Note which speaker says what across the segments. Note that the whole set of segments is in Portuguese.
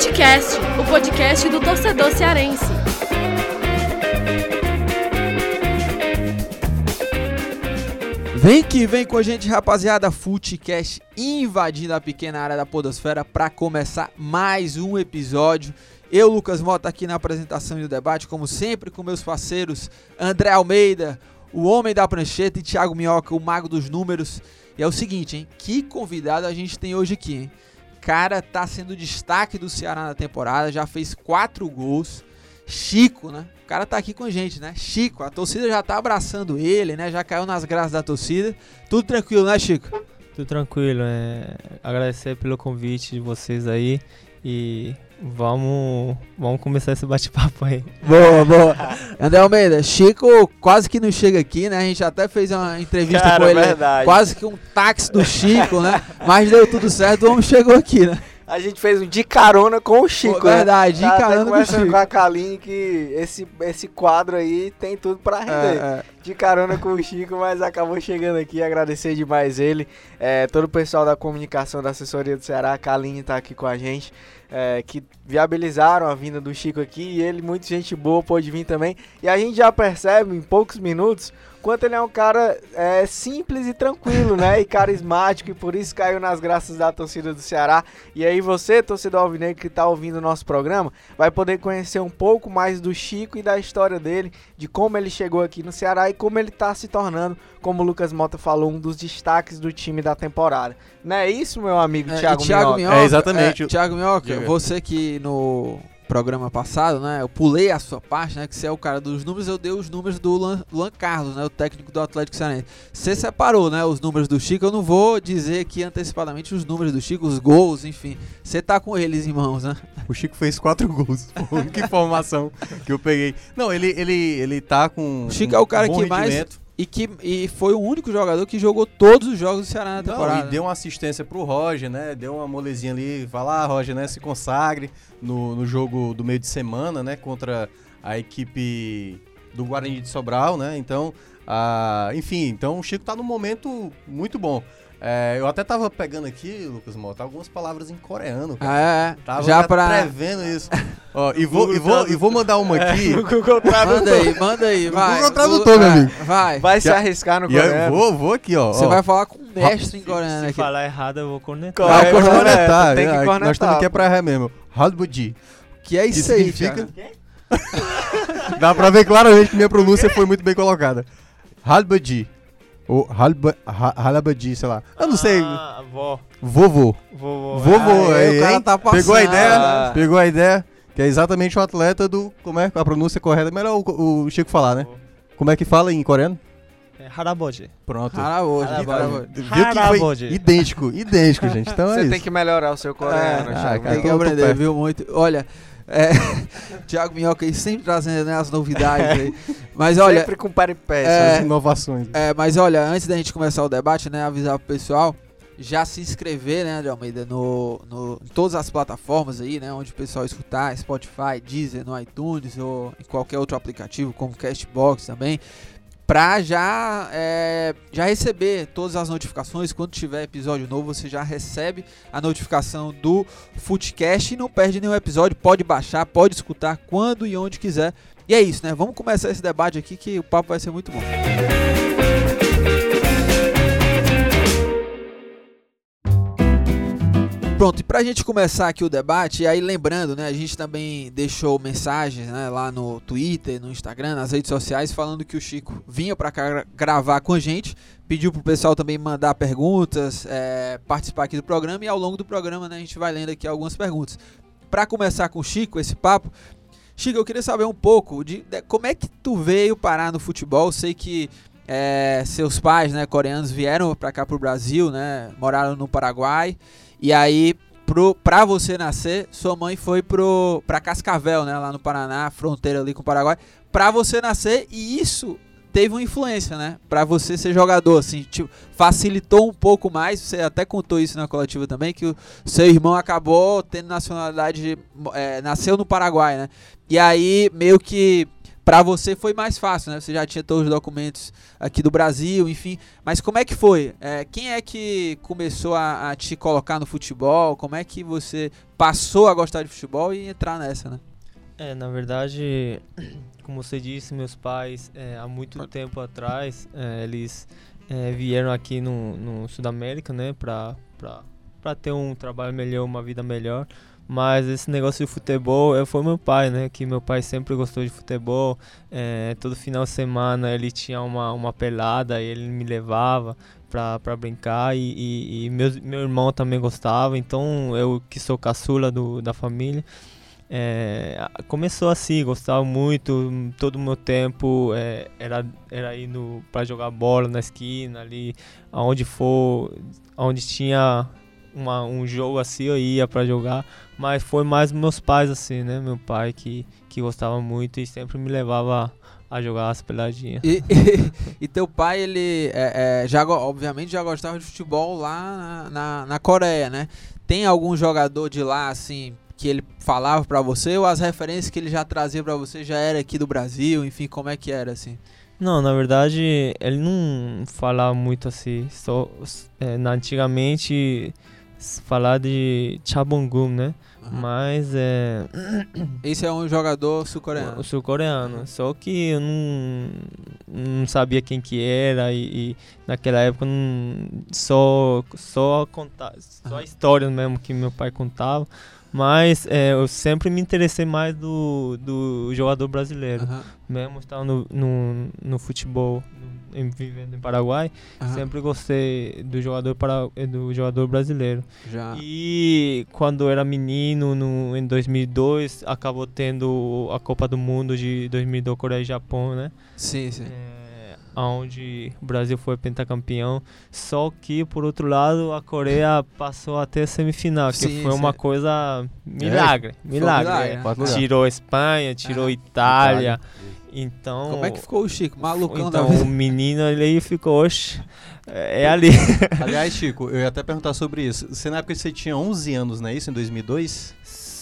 Speaker 1: Futecast, o podcast do torcedor cearense.
Speaker 2: Vem que vem com a gente, rapaziada. Futecast invadindo a pequena área da Podosfera para começar mais um episódio. Eu, Lucas Mota, aqui na apresentação e no debate, como sempre, com meus parceiros André Almeida, o homem da prancheta, e Thiago Minhoca, o mago dos números. E é o seguinte, hein? Que convidado a gente tem hoje aqui, hein? Cara, tá sendo destaque do Ceará na temporada, já fez quatro gols. Chico, né? O cara tá aqui com a gente, né? Chico, a torcida já tá abraçando ele, né? Já caiu nas graças da torcida. Tudo tranquilo, né, Chico?
Speaker 3: Tudo tranquilo, é... agradecer pelo convite de vocês aí e vamos, vamos começar esse bate-papo aí.
Speaker 2: Boa, boa. André Almeida, Chico quase que não chega aqui, né? A gente até fez uma entrevista
Speaker 4: Cara,
Speaker 2: com ele,
Speaker 4: verdade.
Speaker 2: quase que um táxi do Chico, né? Mas deu tudo certo, o homem chegou aqui, né?
Speaker 4: A gente fez um de carona com o Chico,
Speaker 2: Pô, verdade, de
Speaker 4: né? Tá
Speaker 2: carona com o Chico.
Speaker 4: com a Kaline que esse, esse quadro aí tem tudo pra render.
Speaker 2: É, é.
Speaker 4: De carona com o Chico, mas acabou chegando aqui. Agradecer demais ele. É, todo o pessoal da comunicação da assessoria do Ceará, a Kaline tá aqui com a gente. é, que viabilizaram a vinda do Chico aqui e ele, muita gente boa, pôde vir também. E a gente já percebe em poucos minutos quanto ele é um cara é, simples e tranquilo, né? E carismático, e por isso caiu nas graças da torcida do Ceará. E aí você, torcedor alvinegro que tá ouvindo o nosso programa, vai poder conhecer um pouco mais do Chico e da história dele, de como ele chegou aqui no Ceará e como ele tá se tornando, como o Lucas Mota falou, um dos destaques do time da temporada. Não é isso, meu amigo
Speaker 2: É,
Speaker 4: Thiago,
Speaker 2: Thiago
Speaker 4: Minhoca?
Speaker 2: Minhoca.
Speaker 5: É, exatamente.
Speaker 2: é, Thiago Minhoca, você que no programa passado, né? Eu pulei a sua parte, né? Que você é o cara dos números, eu dei os números do Luan, Luan Carlos, né? O técnico do Atlético Cearense. Você separou, né? Os números do Chico. Eu não vou dizer aqui antecipadamente os números do Chico, os gols, enfim. Você tá com eles em mãos, né?
Speaker 5: O Chico fez quatro gols. Única informação que eu peguei. Não, ele, ele, ele tá com.
Speaker 2: O Chico
Speaker 5: um
Speaker 2: é o cara que mais-. E que e foi o único jogador que jogou todos os jogos do Ceará na
Speaker 5: Não,
Speaker 2: temporada.
Speaker 5: e deu uma assistência pro Roger, né? Deu uma molezinha ali. Vai lá, Roger, né? Se consagre no, no jogo do meio de semana, né? Contra a equipe do Guarani de Sobral, né? Então, ah, enfim, então o Chico tá num momento muito bom. É, eu até tava pegando aqui, Lucas Mota, algumas palavras em coreano, cara.
Speaker 2: Ah, é, é.
Speaker 5: Tava
Speaker 2: Já pra.
Speaker 5: prevendo isso. Ó, e, vou, e, vou, e vou mandar uma aqui.
Speaker 4: O Google Tradutor.
Speaker 2: Manda aí, manda aí, vai.
Speaker 5: Google Tradutor, meu
Speaker 2: vai,
Speaker 5: amigo.
Speaker 2: Vai.
Speaker 4: Vai se arriscar no
Speaker 5: E
Speaker 4: coreano.
Speaker 5: vou, vou aqui, ó.
Speaker 2: Você vai falar com o mestre em coreano
Speaker 3: Se
Speaker 2: aqui.
Speaker 3: falar errado, eu vou cornetar.
Speaker 5: Ah, cornetar,
Speaker 4: corneta, tem que
Speaker 5: é,
Speaker 4: cornetar.
Speaker 5: Nós estamos aqui é pra errar mesmo. Halbuji.
Speaker 2: Que é isso aí,
Speaker 5: significa-
Speaker 2: Thiago.
Speaker 5: Dá pra ver claramente que minha pronúncia foi muito bem colocada. Halbuji. Ou halba, ha- Halabaji, sei lá. Eu não sei.
Speaker 3: Ah, vó.
Speaker 5: Vovô.
Speaker 3: Vovô.
Speaker 5: Vovô,
Speaker 2: aí
Speaker 5: aí,
Speaker 2: o cara tá
Speaker 5: Pegou a
Speaker 2: passando.
Speaker 5: ideia?
Speaker 4: Ah.
Speaker 5: Pegou a ideia? Que é exatamente o atleta do. Como é a pronúncia correta? Melhor o, o Chico falar, né? Como é que fala em coreano?
Speaker 3: É Haraboji.
Speaker 5: Pronto.
Speaker 2: Haraboji,
Speaker 4: Haraboji.
Speaker 2: Haraboji.
Speaker 5: Viu que foi idêntico, idêntico, gente. Então é
Speaker 4: Você
Speaker 5: isso.
Speaker 4: tem que melhorar o seu coreano,
Speaker 2: É,
Speaker 5: ah,
Speaker 4: Thiago.
Speaker 5: cara,
Speaker 2: Tem que aprender,
Speaker 5: perto.
Speaker 2: viu? Muito. Olha, é, Thiago Minhoca aí sempre trazendo né, as novidades aí. Mas olha,
Speaker 4: Sempre com peripécias.
Speaker 2: É,
Speaker 5: As inovações.
Speaker 2: é, mas olha, antes da gente começar o debate, né, avisar pro pessoal já se inscrever, né, André Almeida, no, no, em todas as plataformas aí, né, onde o pessoal escutar, Spotify, Deezer, no iTunes ou em qualquer outro aplicativo, como Castbox também, pra já, é, já receber todas as notificações. Quando tiver episódio novo, você já recebe a notificação do Footcast e não perde nenhum episódio. Pode baixar, pode escutar quando e onde quiser. E é isso, né? Vamos começar esse debate aqui que o papo vai ser muito bom. Pronto, e pra gente começar aqui o debate, e aí lembrando, né, a gente também deixou mensagens, né, lá no Twitter, no Instagram, nas redes sociais, falando que o Chico vinha pra cá gra- gravar com a gente, pediu pro pessoal também mandar perguntas, é, participar aqui do programa, e ao longo do programa, né, a gente vai lendo aqui algumas perguntas. Pra começar com o Chico, esse papo, Chico, eu queria saber um pouco de, de como é que tu veio parar no futebol, sei que é, seus pais, né, coreanos, vieram pra cá pro Brasil, né, moraram no Paraguai, e aí, pro, pra você nascer, sua mãe foi pro, pra Cascavel, né? Lá no Paraná, fronteira ali com o Paraguai. Pra você nascer, e isso teve uma influência, né? Pra você ser jogador, assim, tipo, facilitou um pouco mais. Você até contou isso na coletiva também, que o seu irmão acabou tendo nacionalidade, é, nasceu no Paraguai, né? E aí, meio que Pra você foi mais fácil, né? Você já tinha todos os documentos aqui do Brasil, enfim. Mas como é que foi? É, quem é que começou a, a te colocar no futebol? Como é que você passou a gostar de futebol e entrar nessa, né?
Speaker 3: É, na verdade, como você disse, meus pais, é, há muito tempo atrás, é, eles é, vieram aqui no, no Sudamérica, né, pra, pra, pra ter um trabalho melhor, uma vida melhor. Mas esse negócio de futebol é, foi meu pai, né? Que meu pai sempre gostou de futebol. É, todo final de semana ele tinha uma, uma pelada e ele me levava pra brincar. E, e, e meu, meu irmão também gostava. Então eu que sou caçula do, da família. É, começou assim, gostava muito, todo o meu tempo é, era, era indo para jogar bola na esquina, ali, aonde for, onde tinha uma, um jogo assim eu ia para jogar, mas foi mais meus pais assim, né, meu pai que, que gostava muito e sempre me levava a jogar as peladinhas.
Speaker 2: E, e, e teu pai, ele é, é, já, obviamente já gostava de futebol lá na, na, na Coreia, né? Tem algum jogador de lá, assim, que ele falava para você ou as referências que ele já trazia para você já era aqui do Brasil, enfim, como é que era assim?
Speaker 3: Não, na verdade ele não falava muito assim, só é, antigamente falar de Chabongum, né? Mas é.
Speaker 2: Esse é um jogador sul-coreano.
Speaker 3: Sul-coreano. Só que eu não, não sabia quem que era e, e naquela época não, só só contar, só a história mesmo que meu pai contava. Mas é, eu sempre me interessei mais do, do jogador brasileiro. Mesmo estando no, no, no futebol, em, vivendo em Paraguai, sempre gostei do jogador, para, do jogador brasileiro.
Speaker 2: Já.
Speaker 3: E quando era menino, no, em 2002, acabou tendo a Copa do Mundo de 2002 Coreia e Japão, né?
Speaker 2: Sim, sim. É,
Speaker 3: onde o Brasil foi pentacampeão. Só que, por outro lado, a Coreia passou até a semifinal, sim, que foi sim. uma coisa milagre. É, milagre. milagre é. Tirou Espanha, tirou ah, Itália. Itália. Então.
Speaker 2: Como é que ficou o Chico? Malucão
Speaker 3: então,
Speaker 2: da
Speaker 3: o menino ali ficou, oxe, é ali.
Speaker 5: Aliás, Chico, eu ia até perguntar sobre isso. Você na época você tinha 11 anos, não é isso? Em 2002?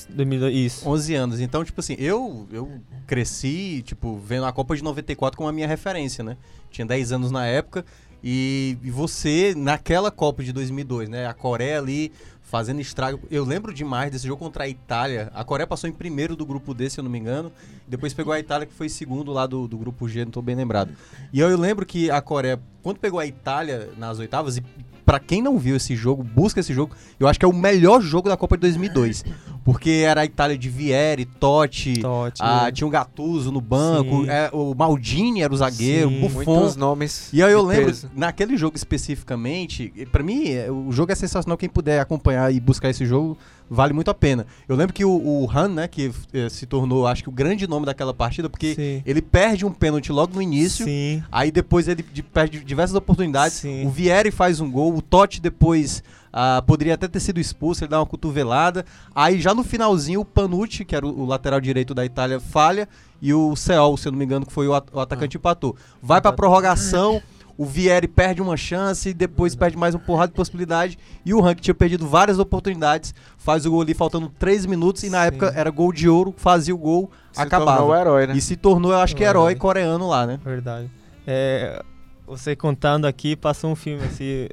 Speaker 3: 2002, isso.
Speaker 5: 11 anos. Então, tipo assim, eu, eu cresci, tipo, vendo a Copa de 94 como a minha referência, né? Tinha 10 anos na época. E, e você, naquela Copa de 2002, né? A Coreia ali fazendo estrago. Eu lembro demais desse jogo contra a Itália. A Coreia passou em primeiro do grupo D, se eu não me engano. Depois pegou a Itália, que foi segundo lá do, do grupo G, não estou bem lembrado. E eu, eu lembro que a Coreia, quando pegou a Itália nas oitavas, e para quem não viu esse jogo, busca esse jogo. Eu acho que é o melhor jogo da Copa de 2002. Porque era a Itália de Vieri, Totti,
Speaker 3: Totti
Speaker 5: a, tinha o Gattuso no banco, é, o Maldini era o zagueiro, Sim, Buffon.
Speaker 4: Muitos nomes.
Speaker 5: E aí eu lembro, peso. naquele jogo especificamente, para mim, é, o jogo é sensacional. Quem puder acompanhar e buscar esse jogo, vale muito a pena. Eu lembro que o, o Han, né, que eh, se tornou, acho que o grande nome daquela partida, porque Sim. ele perde um pênalti logo no início,
Speaker 3: Sim.
Speaker 5: aí depois ele de, perde diversas oportunidades.
Speaker 3: Sim.
Speaker 5: O Vieri faz um gol, o Totti depois ah, poderia até ter sido expulso, ele dá uma cotovelada. Aí já no finalzinho, o Panucci, que era o, o lateral direito da Itália, falha, e o Ceol, se eu não me engano, que foi o, at o atacante, ah. empatou. Vai pra prorrogação. o Vieri perde uma chance, depois perde mais um porrada de possibilidade. E o Rank tinha perdido várias oportunidades, faz o gol ali faltando 3 minutos. E na Sim. época era gol de ouro, fazia o gol, se acabava.
Speaker 4: Tornou herói, né?
Speaker 5: E se tornou, eu acho que herói coreano lá, né?
Speaker 3: Verdade. É, você contando aqui, passou um filme, assim,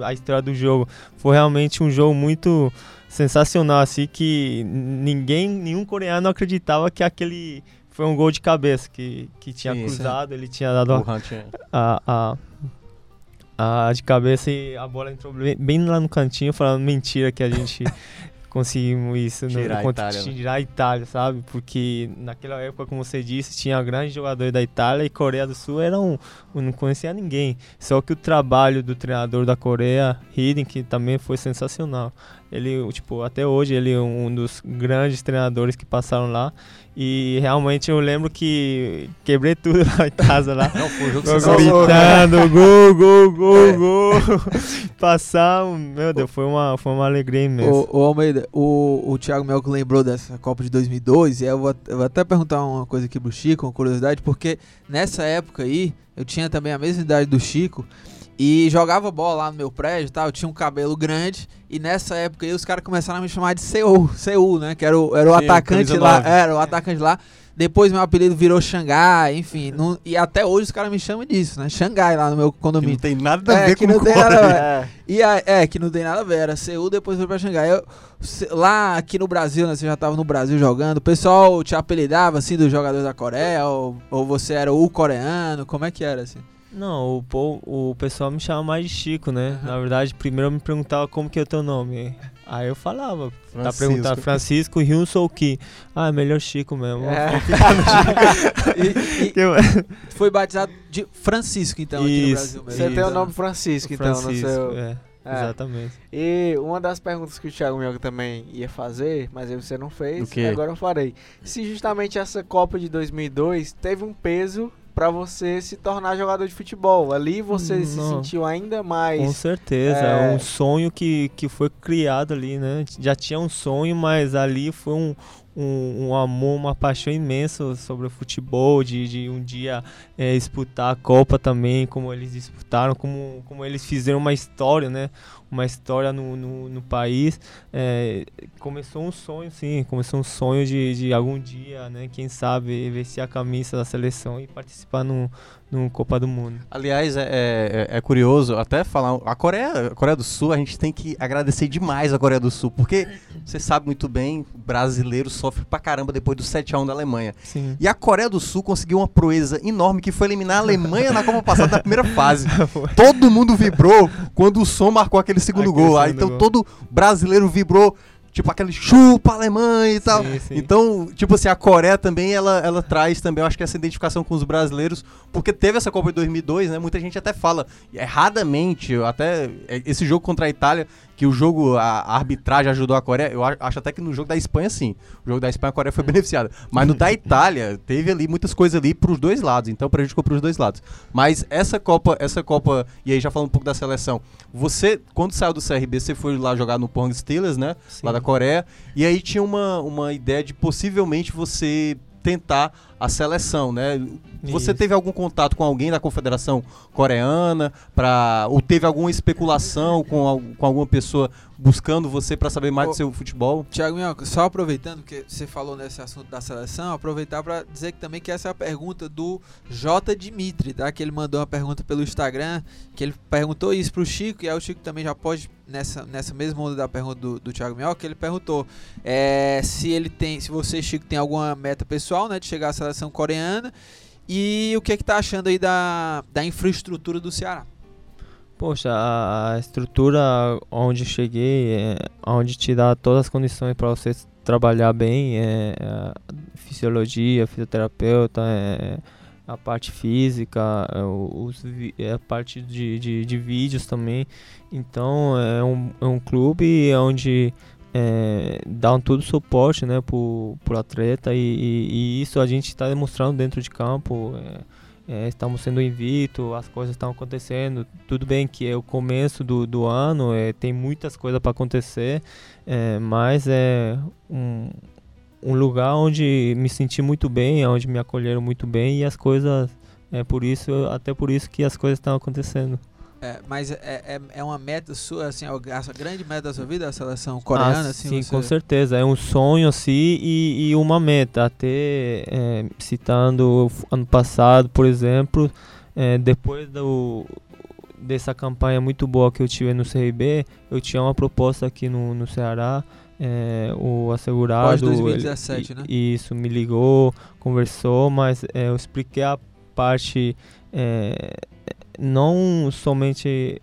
Speaker 3: a história do jogo. Foi realmente um jogo muito sensacional, assim, que ninguém, nenhum coreano acreditava que aquele foi um gol de cabeça que, que tinha sim, cruzado, ele tinha dado a, a, a, a, de cabeça e a bola entrou bem, bem lá no cantinho, falando mentira que a gente conseguimos isso
Speaker 5: tirar, no, a Itália,
Speaker 3: né? tirar a Itália, sabe? Porque naquela época, como você disse, tinha grandes jogadores da Itália e Coreia do Sul era um, não conhecia ninguém. Só que o trabalho do treinador da Coreia, Hidden, que também foi sensacional. Ele, tipo, até hoje ele é um dos grandes treinadores que passaram lá e realmente eu lembro que quebrei tudo lá em casa lá.
Speaker 5: Não, foi o jogo
Speaker 3: que você Gritando, gol, gol, gol, é. gol. Passar, meu Deus, foi uma, foi uma alegria mesmo.
Speaker 2: O, o Almeida, o, o Thiago Melco lembrou dessa Copa de 2002 e eu vou, eu vou até perguntar uma coisa aqui pro Chico, uma curiosidade, porque nessa época aí, eu tinha também a mesma idade do Chico e jogava bola lá no meu prédio, tá? Eu tinha um cabelo grande e nessa época aí os caras começaram a me chamar de Seul, Seul, né? Que era o, era o Sim, atacante lá, era o atacante lá. Depois meu apelido virou Xangai, enfim. não- e até hoje os caras me chamam disso, né? Xangai lá no meu
Speaker 5: Que não
Speaker 2: condomínio.
Speaker 5: tem nada a
Speaker 2: É,
Speaker 5: ver
Speaker 2: que
Speaker 5: com
Speaker 2: não tem
Speaker 5: Coreia.
Speaker 2: nada a ver.
Speaker 4: É.
Speaker 2: E a- é, que não tem nada a ver. Era Seul, depois foi pra Xangai. Eu- se- lá aqui no Brasil, né? Você já tava no Brasil jogando. O pessoal te apelidava assim dos jogadores da Coreia? Ou, ou você era o coreano? Como é que era assim?
Speaker 3: Não, o, po- o pessoal me chama mais de Chico, né?
Speaker 2: Aham.
Speaker 3: Na verdade, primeiro me perguntava como que é o teu nome. Aí eu falava, tá
Speaker 5: Francisco.
Speaker 3: perguntando Francisco Hyun Sou Ki. Ah, é melhor Chico mesmo.
Speaker 4: É.
Speaker 2: E- e foi batizado de Francisco, então, aqui no
Speaker 3: Isso,
Speaker 2: Brasil mesmo.
Speaker 4: Você tem o
Speaker 3: Isso.
Speaker 4: nome Francisco, então, no
Speaker 3: Francisco,
Speaker 4: seu...
Speaker 3: é,
Speaker 4: É.
Speaker 3: exatamente.
Speaker 4: E uma das perguntas que o Thiago Mioca também ia fazer, mas aí você não fez, agora eu farei. Se justamente essa Copa de 2002 teve um peso pra você se tornar jogador de futebol. Ali você se
Speaker 3: Não.
Speaker 4: sentiu ainda
Speaker 3: Com
Speaker 4: mais...
Speaker 3: certeza,
Speaker 4: é-
Speaker 3: é um sonho que, que foi criado ali, né? Já tinha um sonho, mas ali foi um, um, um amor, uma paixão imensa sobre o futebol, de, de um dia é, disputar a Copa também, como eles disputaram, como, como eles fizeram uma história, né? Uma história no, no, no país. É, começou um sonho, sim, começou um sonho de, de algum dia, né? Quem sabe vestir a camisa da seleção e participar no, no Copa do Mundo.
Speaker 5: Aliás, é, é- é curioso até falar. A Coreia, a Coreia do Sul, a gente tem que agradecer demais a Coreia do Sul, porque você sabe muito bem, brasileiro sofre pra caramba depois do 7x1 da Alemanha.
Speaker 3: Sim.
Speaker 5: E a Coreia do Sul conseguiu uma proeza enorme que foi eliminar a Alemanha na Copa passada na primeira fase. Todo mundo vibrou quando o som marcou aquele segundo
Speaker 3: Aquele
Speaker 5: gol lá. Então
Speaker 3: gol.
Speaker 5: todo brasileiro vibrou, tipo aquele chupa Alemanha e tal.
Speaker 3: Sim, sim.
Speaker 5: Então, tipo assim, a Coreia também, ela, ela traz também, eu acho que essa identificação com os brasileiros, porque teve essa Copa de 2002, né? Muita gente até fala, erradamente, até é, esse jogo contra a Itália, que o jogo, a, a arbitragem ajudou a Coreia, eu acho até que no jogo da Espanha, sim. O jogo da Espanha, a Coreia foi beneficiada. Mas no da Itália, teve ali muitas coisas ali pros dois lados, então prejudicou pros dois lados. Mas essa Copa, essa Copa, e aí já falando um pouco da seleção, você, quando saiu do CRB, você foi lá jogar no Pohang Steelers, né? lá da Coreia. E aí tinha uma, uma ideia de possivelmente você tentar a seleção, né? Você
Speaker 3: Isso.
Speaker 5: teve algum contato com alguém da Confederação Coreana para ou teve alguma especulação com, com alguma pessoa buscando você para saber mais
Speaker 2: Ô,
Speaker 5: do seu futebol?
Speaker 2: Tiago só aproveitando que você falou nesse assunto da seleção, aproveitar para dizer que também que essa é a pergunta do J. Dimitri, tá? Que ele mandou uma pergunta pelo Instagram, que ele perguntou isso pro Chico, e aí o Chico também já pode, nessa, nessa mesma onda da pergunta do, do Thiago Minhoca, ele perguntou é, se ele tem, se você, Chico, tem alguma meta pessoal, né, de chegar à seleção coreana, e o que é que tá achando aí da, da infraestrutura do Ceará?
Speaker 3: Poxa, a, estrutura onde cheguei, é, onde te dá todas as condições para você trabalhar bem, é, a fisiologia, fisioterapeuta, é, a parte física, é, os, é, a parte de, de, de vídeos também. Então é um, é um clube onde é, um todo suporte né, pro, pro atleta e, e- e isso a gente está demonstrando dentro de campo. é, é, estamos sendo invito, as coisas estão acontecendo. Tudo bem que é o começo do, do ano, é, tem muitas coisas para acontecer, é, mas é um, um lugar onde me senti muito bem, onde me acolheram muito bem e as coisas, é por isso, até por isso que as coisas estão acontecendo.
Speaker 2: É, mas é, é, é uma meta sua, assim, a a grande meta da sua vida, a seleção coreana,
Speaker 3: Ah,
Speaker 2: assim,
Speaker 3: sim,
Speaker 2: você-
Speaker 3: com certeza. É um sonho assim e, e uma meta. Até é, citando ano passado, por exemplo, é, depois do, dessa campanha muito boa que eu tive no CRB, eu tinha uma proposta aqui no, no Ceará. é, o assegurado.
Speaker 2: Pós 2017,
Speaker 3: ele-
Speaker 2: né?
Speaker 3: Isso, me ligou, conversou, mas é, eu expliquei a parte. Não somente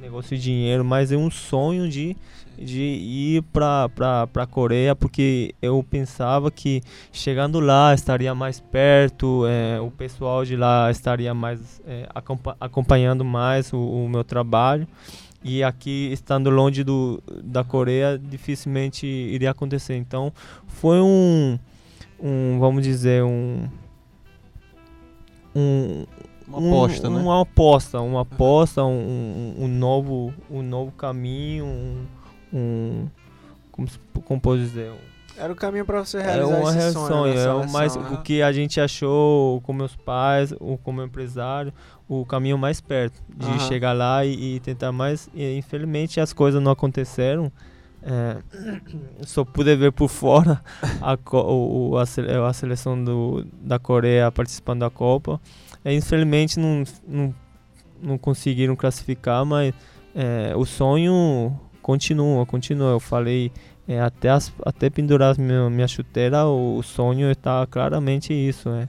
Speaker 3: negócio de dinheiro, mas é um sonho de, de ir para a Coreia, porque eu pensava que chegando lá estaria mais perto, é, o pessoal de lá estaria mais é, acompa- acompanhando mais o, o meu trabalho. E aqui, estando longe do, da Coreia, dificilmente iria acontecer. Então, foi um, um vamos dizer, um, um,
Speaker 5: Uma aposta,
Speaker 3: um-
Speaker 5: né?
Speaker 3: Uma aposta, uma aposta, um, um, um novo, um novo caminho, um, um como, como posso dizer,
Speaker 4: Era o caminho pra você
Speaker 3: é
Speaker 4: realizar
Speaker 3: uma
Speaker 4: esse
Speaker 3: sonho,
Speaker 4: sonho. na
Speaker 3: é o
Speaker 4: seleção,
Speaker 3: mais
Speaker 4: né?
Speaker 3: o que a gente achou com meus pais, o como empresário, o caminho mais perto de
Speaker 4: Aham.
Speaker 3: chegar lá e, e tentar mais. E, infelizmente as coisas não aconteceram. é, só pude ver por fora a, o, o, a, a, seleção do, da Coreia participando da Copa. É, infelizmente não, não, não conseguiram classificar, mas é, o sonho continua, continua. Eu falei é, até, as, até pendurar minha, minha chuteira, o, o sonho está claramente isso. É.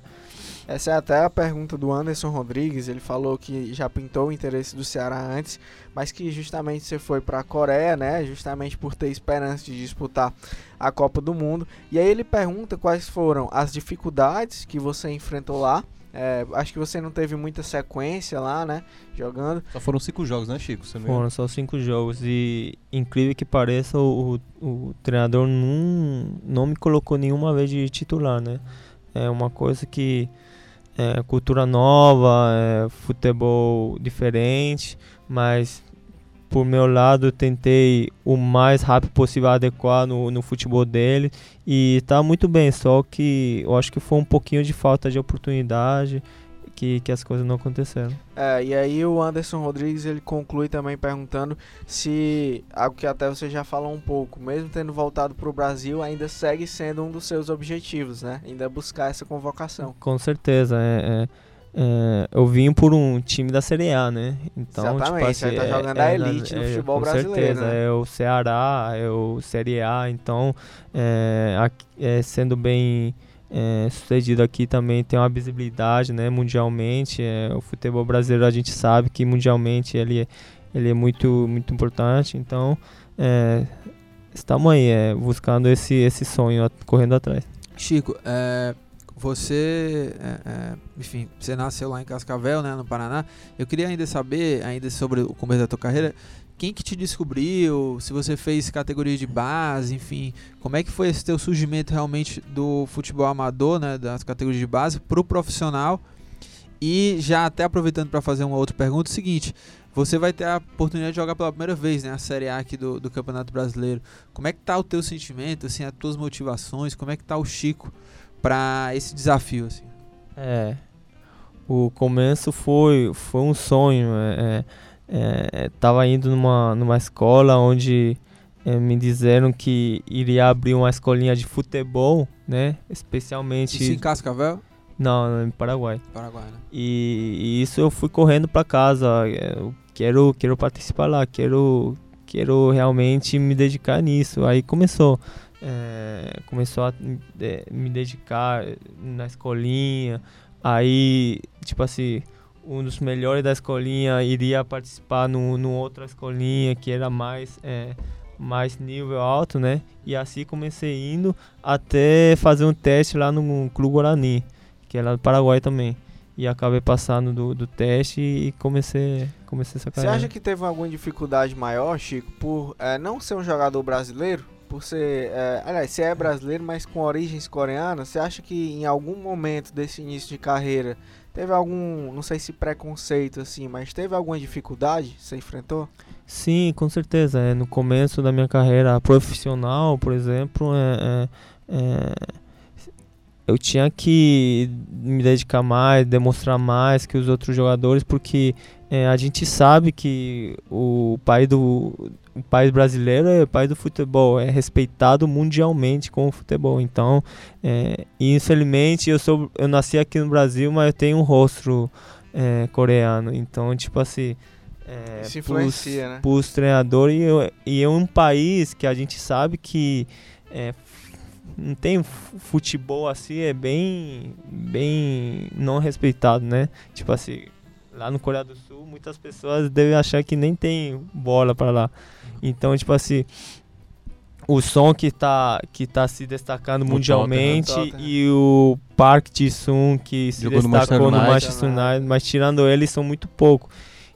Speaker 4: Essa é até a pergunta do Anderson Rodrigues. Ele falou que já pintou o interesse do Ceará antes, mas que justamente você foi para a Coreia, né? Justamente por ter esperança de disputar a Copa do Mundo. E aí ele pergunta quais foram as dificuldades que você enfrentou lá. É, acho que você não teve muita sequência lá, né? Jogando.
Speaker 5: Só foram cinco jogos, né, Chico?
Speaker 3: Você foram só cinco jogos. E incrível que pareça, o, o, o treinador não, não me colocou nenhuma vez de titular, né? É uma coisa que é, cultura nova, é, futebol diferente, mas por meu lado tentei o mais rápido possível adequar no, no futebol dele e tá muito bem, só que eu acho que foi um pouquinho de falta de oportunidade que, que as coisas não aconteceram.
Speaker 4: É, e aí o Anderson Rodrigues ele conclui também perguntando se algo que até você já falou um pouco, mesmo tendo voltado para o Brasil, ainda segue sendo um dos seus objetivos, né? Ainda buscar essa convocação.
Speaker 3: Com certeza, é, é, é eu vim por um time da Série A, né?
Speaker 4: Então, tipo Exatamente, tipo assim, você tá jogando é, a elite no é, futebol
Speaker 3: com
Speaker 4: brasileiro.
Speaker 3: certeza,
Speaker 4: né?
Speaker 3: é o Ceará, é o Série A, então é, é sendo bem é, sucedido aqui também tem uma visibilidade né, mundialmente. É, o futebol brasileiro a gente sabe que mundialmente ele, é, ele é muito, muito importante. Então é, estamos aí é, buscando esse, esse sonho, correndo atrás.
Speaker 2: Chico, é, você, é, é, enfim, você nasceu lá em Cascavel, né, no Paraná. Eu queria ainda saber, ainda sobre o começo da tua carreira, quem que te descobriu, se você fez categoria de base, enfim, como é que foi esse teu surgimento realmente do futebol amador, né, das categorias de base para o profissional? E já até aproveitando para fazer uma outra pergunta, é o seguinte, você vai ter a oportunidade de jogar pela primeira vez, né, a Série A aqui do, do Campeonato Brasileiro. Como é que tá o teu sentimento, assim, as tuas motivações, como é que tá o Chico para esse desafio, assim?
Speaker 3: É, o começo foi, foi um sonho, é, é estava é, indo numa, numa escola onde é, me disseram que iria abrir uma escolinha de futebol, né? Especialmente.
Speaker 2: Isso em Cascavel?
Speaker 3: Não, em Paraguai.
Speaker 2: Paraguai, né?
Speaker 3: E, e isso eu fui correndo para casa. Eu quero, quero participar lá, quero, quero realmente me dedicar nisso. Aí começou. É, começou a é, me dedicar na escolinha. Aí, tipo assim, um dos melhores da escolinha iria participar no, no outra escolinha que era mais é, mais nível alto, né? E assim comecei indo até fazer um teste lá no Clube Guarani, que é lá do Paraguai também. E acabei passando do, do teste e comecei, comecei essa carreira.
Speaker 4: Você acha que teve alguma dificuldade maior, Chico, por é, não ser um jogador brasileiro? Por ser. É, aliás, você é brasileiro, mas com origens coreanas, você acha que em algum momento desse início de carreira Teve algum, não sei se preconceito assim, mas teve alguma dificuldade você enfrentou?
Speaker 3: Sim, com certeza. É, no começo da minha carreira profissional, por exemplo, é, é, é, eu tinha que me dedicar mais, demonstrar mais que os outros jogadores, porque é, a gente sabe que o pai do, o país brasileiro é o país do futebol, é respeitado mundialmente com o futebol. Então, é, infelizmente, eu sou, eu nasci aqui no Brasil, mas eu tenho um rosto é, coreano. Então, tipo assim,
Speaker 4: é, Isso influencia, pros,
Speaker 3: né? Pros treinadores e, e é um país que a gente sabe que é, não tem futebol assim, é bem, bem não respeitado, né? Tipo assim, lá no Coreia do Sul, muitas pessoas devem achar que nem tem bola para lá. Então, tipo assim, o som que tá, que tá se destacando o mundialmente Tottenham, e o Park Ji-sung que se Jogou destacou no Manchester United, mas tirando ele são muito pouco.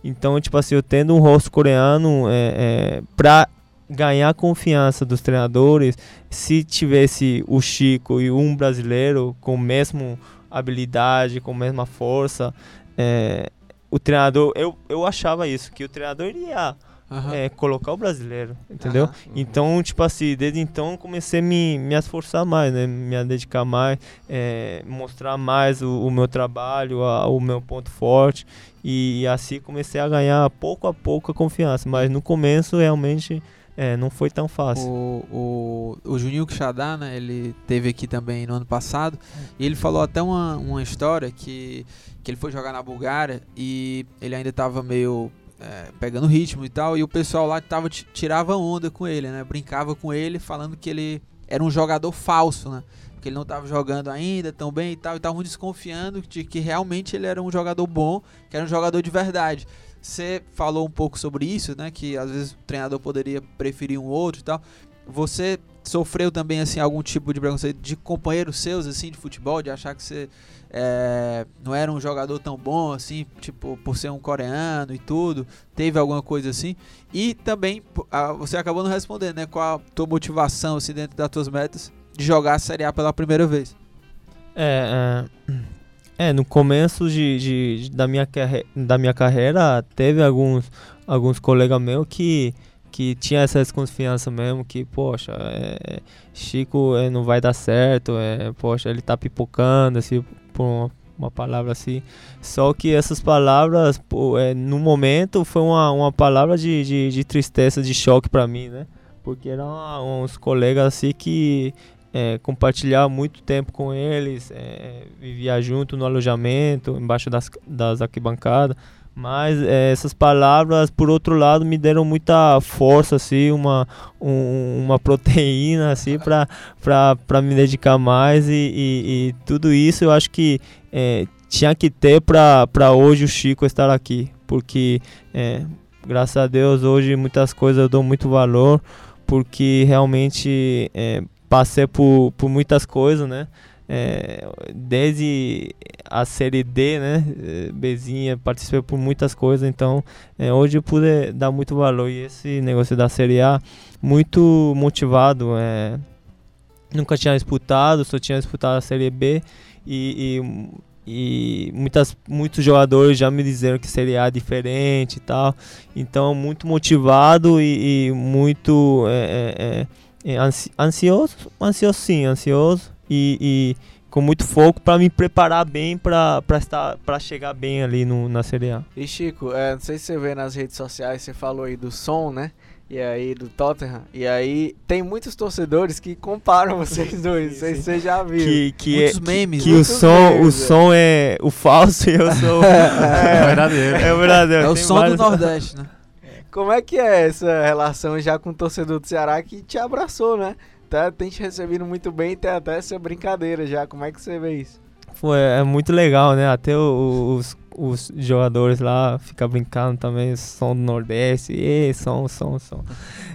Speaker 3: Então, tipo assim, eu tendo um rosto coreano é, é, pra ganhar a confiança dos treinadores, se tivesse o Chico e um brasileiro com a mesma habilidade, com a mesma força, é, o treinador, eu, eu achava isso, que o treinador iria Uhum. É, colocar o brasileiro, entendeu? Uhum. Então, tipo assim, desde então comecei a me, me esforçar mais, né? Me dedicar mais, é, mostrar mais o, o meu trabalho, a, o meu ponto forte. E, e, assim comecei a ganhar pouco a pouco a confiança. Mas no começo, realmente, é, não foi tão fácil.
Speaker 2: O, o, o Juninho Quixadá, né, ele teve aqui também no ano passado, e ele falou até uma, uma história que, que ele foi jogar na Bulgária e ele ainda estava meio é, pegando ritmo e tal, e o pessoal lá tava, tirava onda com ele, né, brincava com ele, falando que ele era um jogador falso, né, porque ele não estava jogando ainda tão bem e tal, e estavam desconfiando de que realmente ele era um jogador bom, que era um jogador de verdade. Você falou um pouco sobre isso, né? Que às vezes o treinador poderia preferir um outro e tal. Você sofreu também assim algum tipo de preconceito de companheiros seus assim de futebol, de achar que você é, não era um jogador tão bom assim, tipo por ser um coreano e tudo. Teve alguma coisa assim? E também você acabou não respondendo, né? Qual a tua motivação assim dentro das tuas metas de jogar a Série A pela primeira vez?
Speaker 3: É, é é, no começo de, de, da, minha da minha carreira, teve alguns, alguns colegas meus que, que tinha essa desconfiança mesmo, que, poxa, é, Chico é, não vai dar certo, é, poxa, ele tá pipocando, assim, por uma, uma palavra assim. Só que essas palavras, pô, é, no momento, foi uma, uma palavra de, de, de tristeza, de choque para mim, né? Porque eram uns colegas assim que é, muito tempo com eles, é, vivia junto no alojamento, embaixo das, das arquibancadas. Mas é, essas palavras, por outro lado, me deram muita força, assim, uma, um, uma proteína, assim, para me dedicar mais. E, e, e, tudo isso eu acho que é, tinha que ter para hoje o Chico estar aqui. Porque, é, graças a Deus, hoje muitas coisas eu dou muito valor, porque realmente é, passei por, por muitas coisas, né? É, desde a série D, né, Bezinha, participei por muitas coisas, então é, hoje eu pude dar muito valor e esse negócio da série A muito motivado, é, nunca tinha disputado, só tinha disputado a série B e, e, e muitas, muitos jogadores já me disseram que série A é diferente e tal, então muito motivado e, e muito é, é, é é, ansioso, ansioso sim, ansioso e, e com muito foco para me preparar bem para estar para chegar bem ali no, na Série A.
Speaker 4: E Chico, é, não sei se você vê nas redes sociais, você falou aí do som, né? E aí do Tottenham. E aí tem muitos torcedores que comparam vocês dois. Não sei se você já viu.
Speaker 3: Que, que
Speaker 2: Muitos
Speaker 3: é,
Speaker 2: memes.
Speaker 3: Que,
Speaker 2: né?
Speaker 3: o som,
Speaker 4: memes,
Speaker 3: o
Speaker 4: é.
Speaker 3: som é o falso e eu sou
Speaker 5: É verdadeiro.
Speaker 3: é o verdadeiro.
Speaker 2: É o
Speaker 3: Tem
Speaker 2: som do
Speaker 3: vários-
Speaker 2: Nordeste, né?
Speaker 4: Como é que é essa relação já com o torcedor do Ceará que te abraçou, né? Tá, tem te recebido muito bem, tem até essa brincadeira já. Como é que você vê isso?
Speaker 3: Pô, é, é muito legal, né? Até os, os jogadores lá ficam brincando também, som do Nordeste, e som, som, som.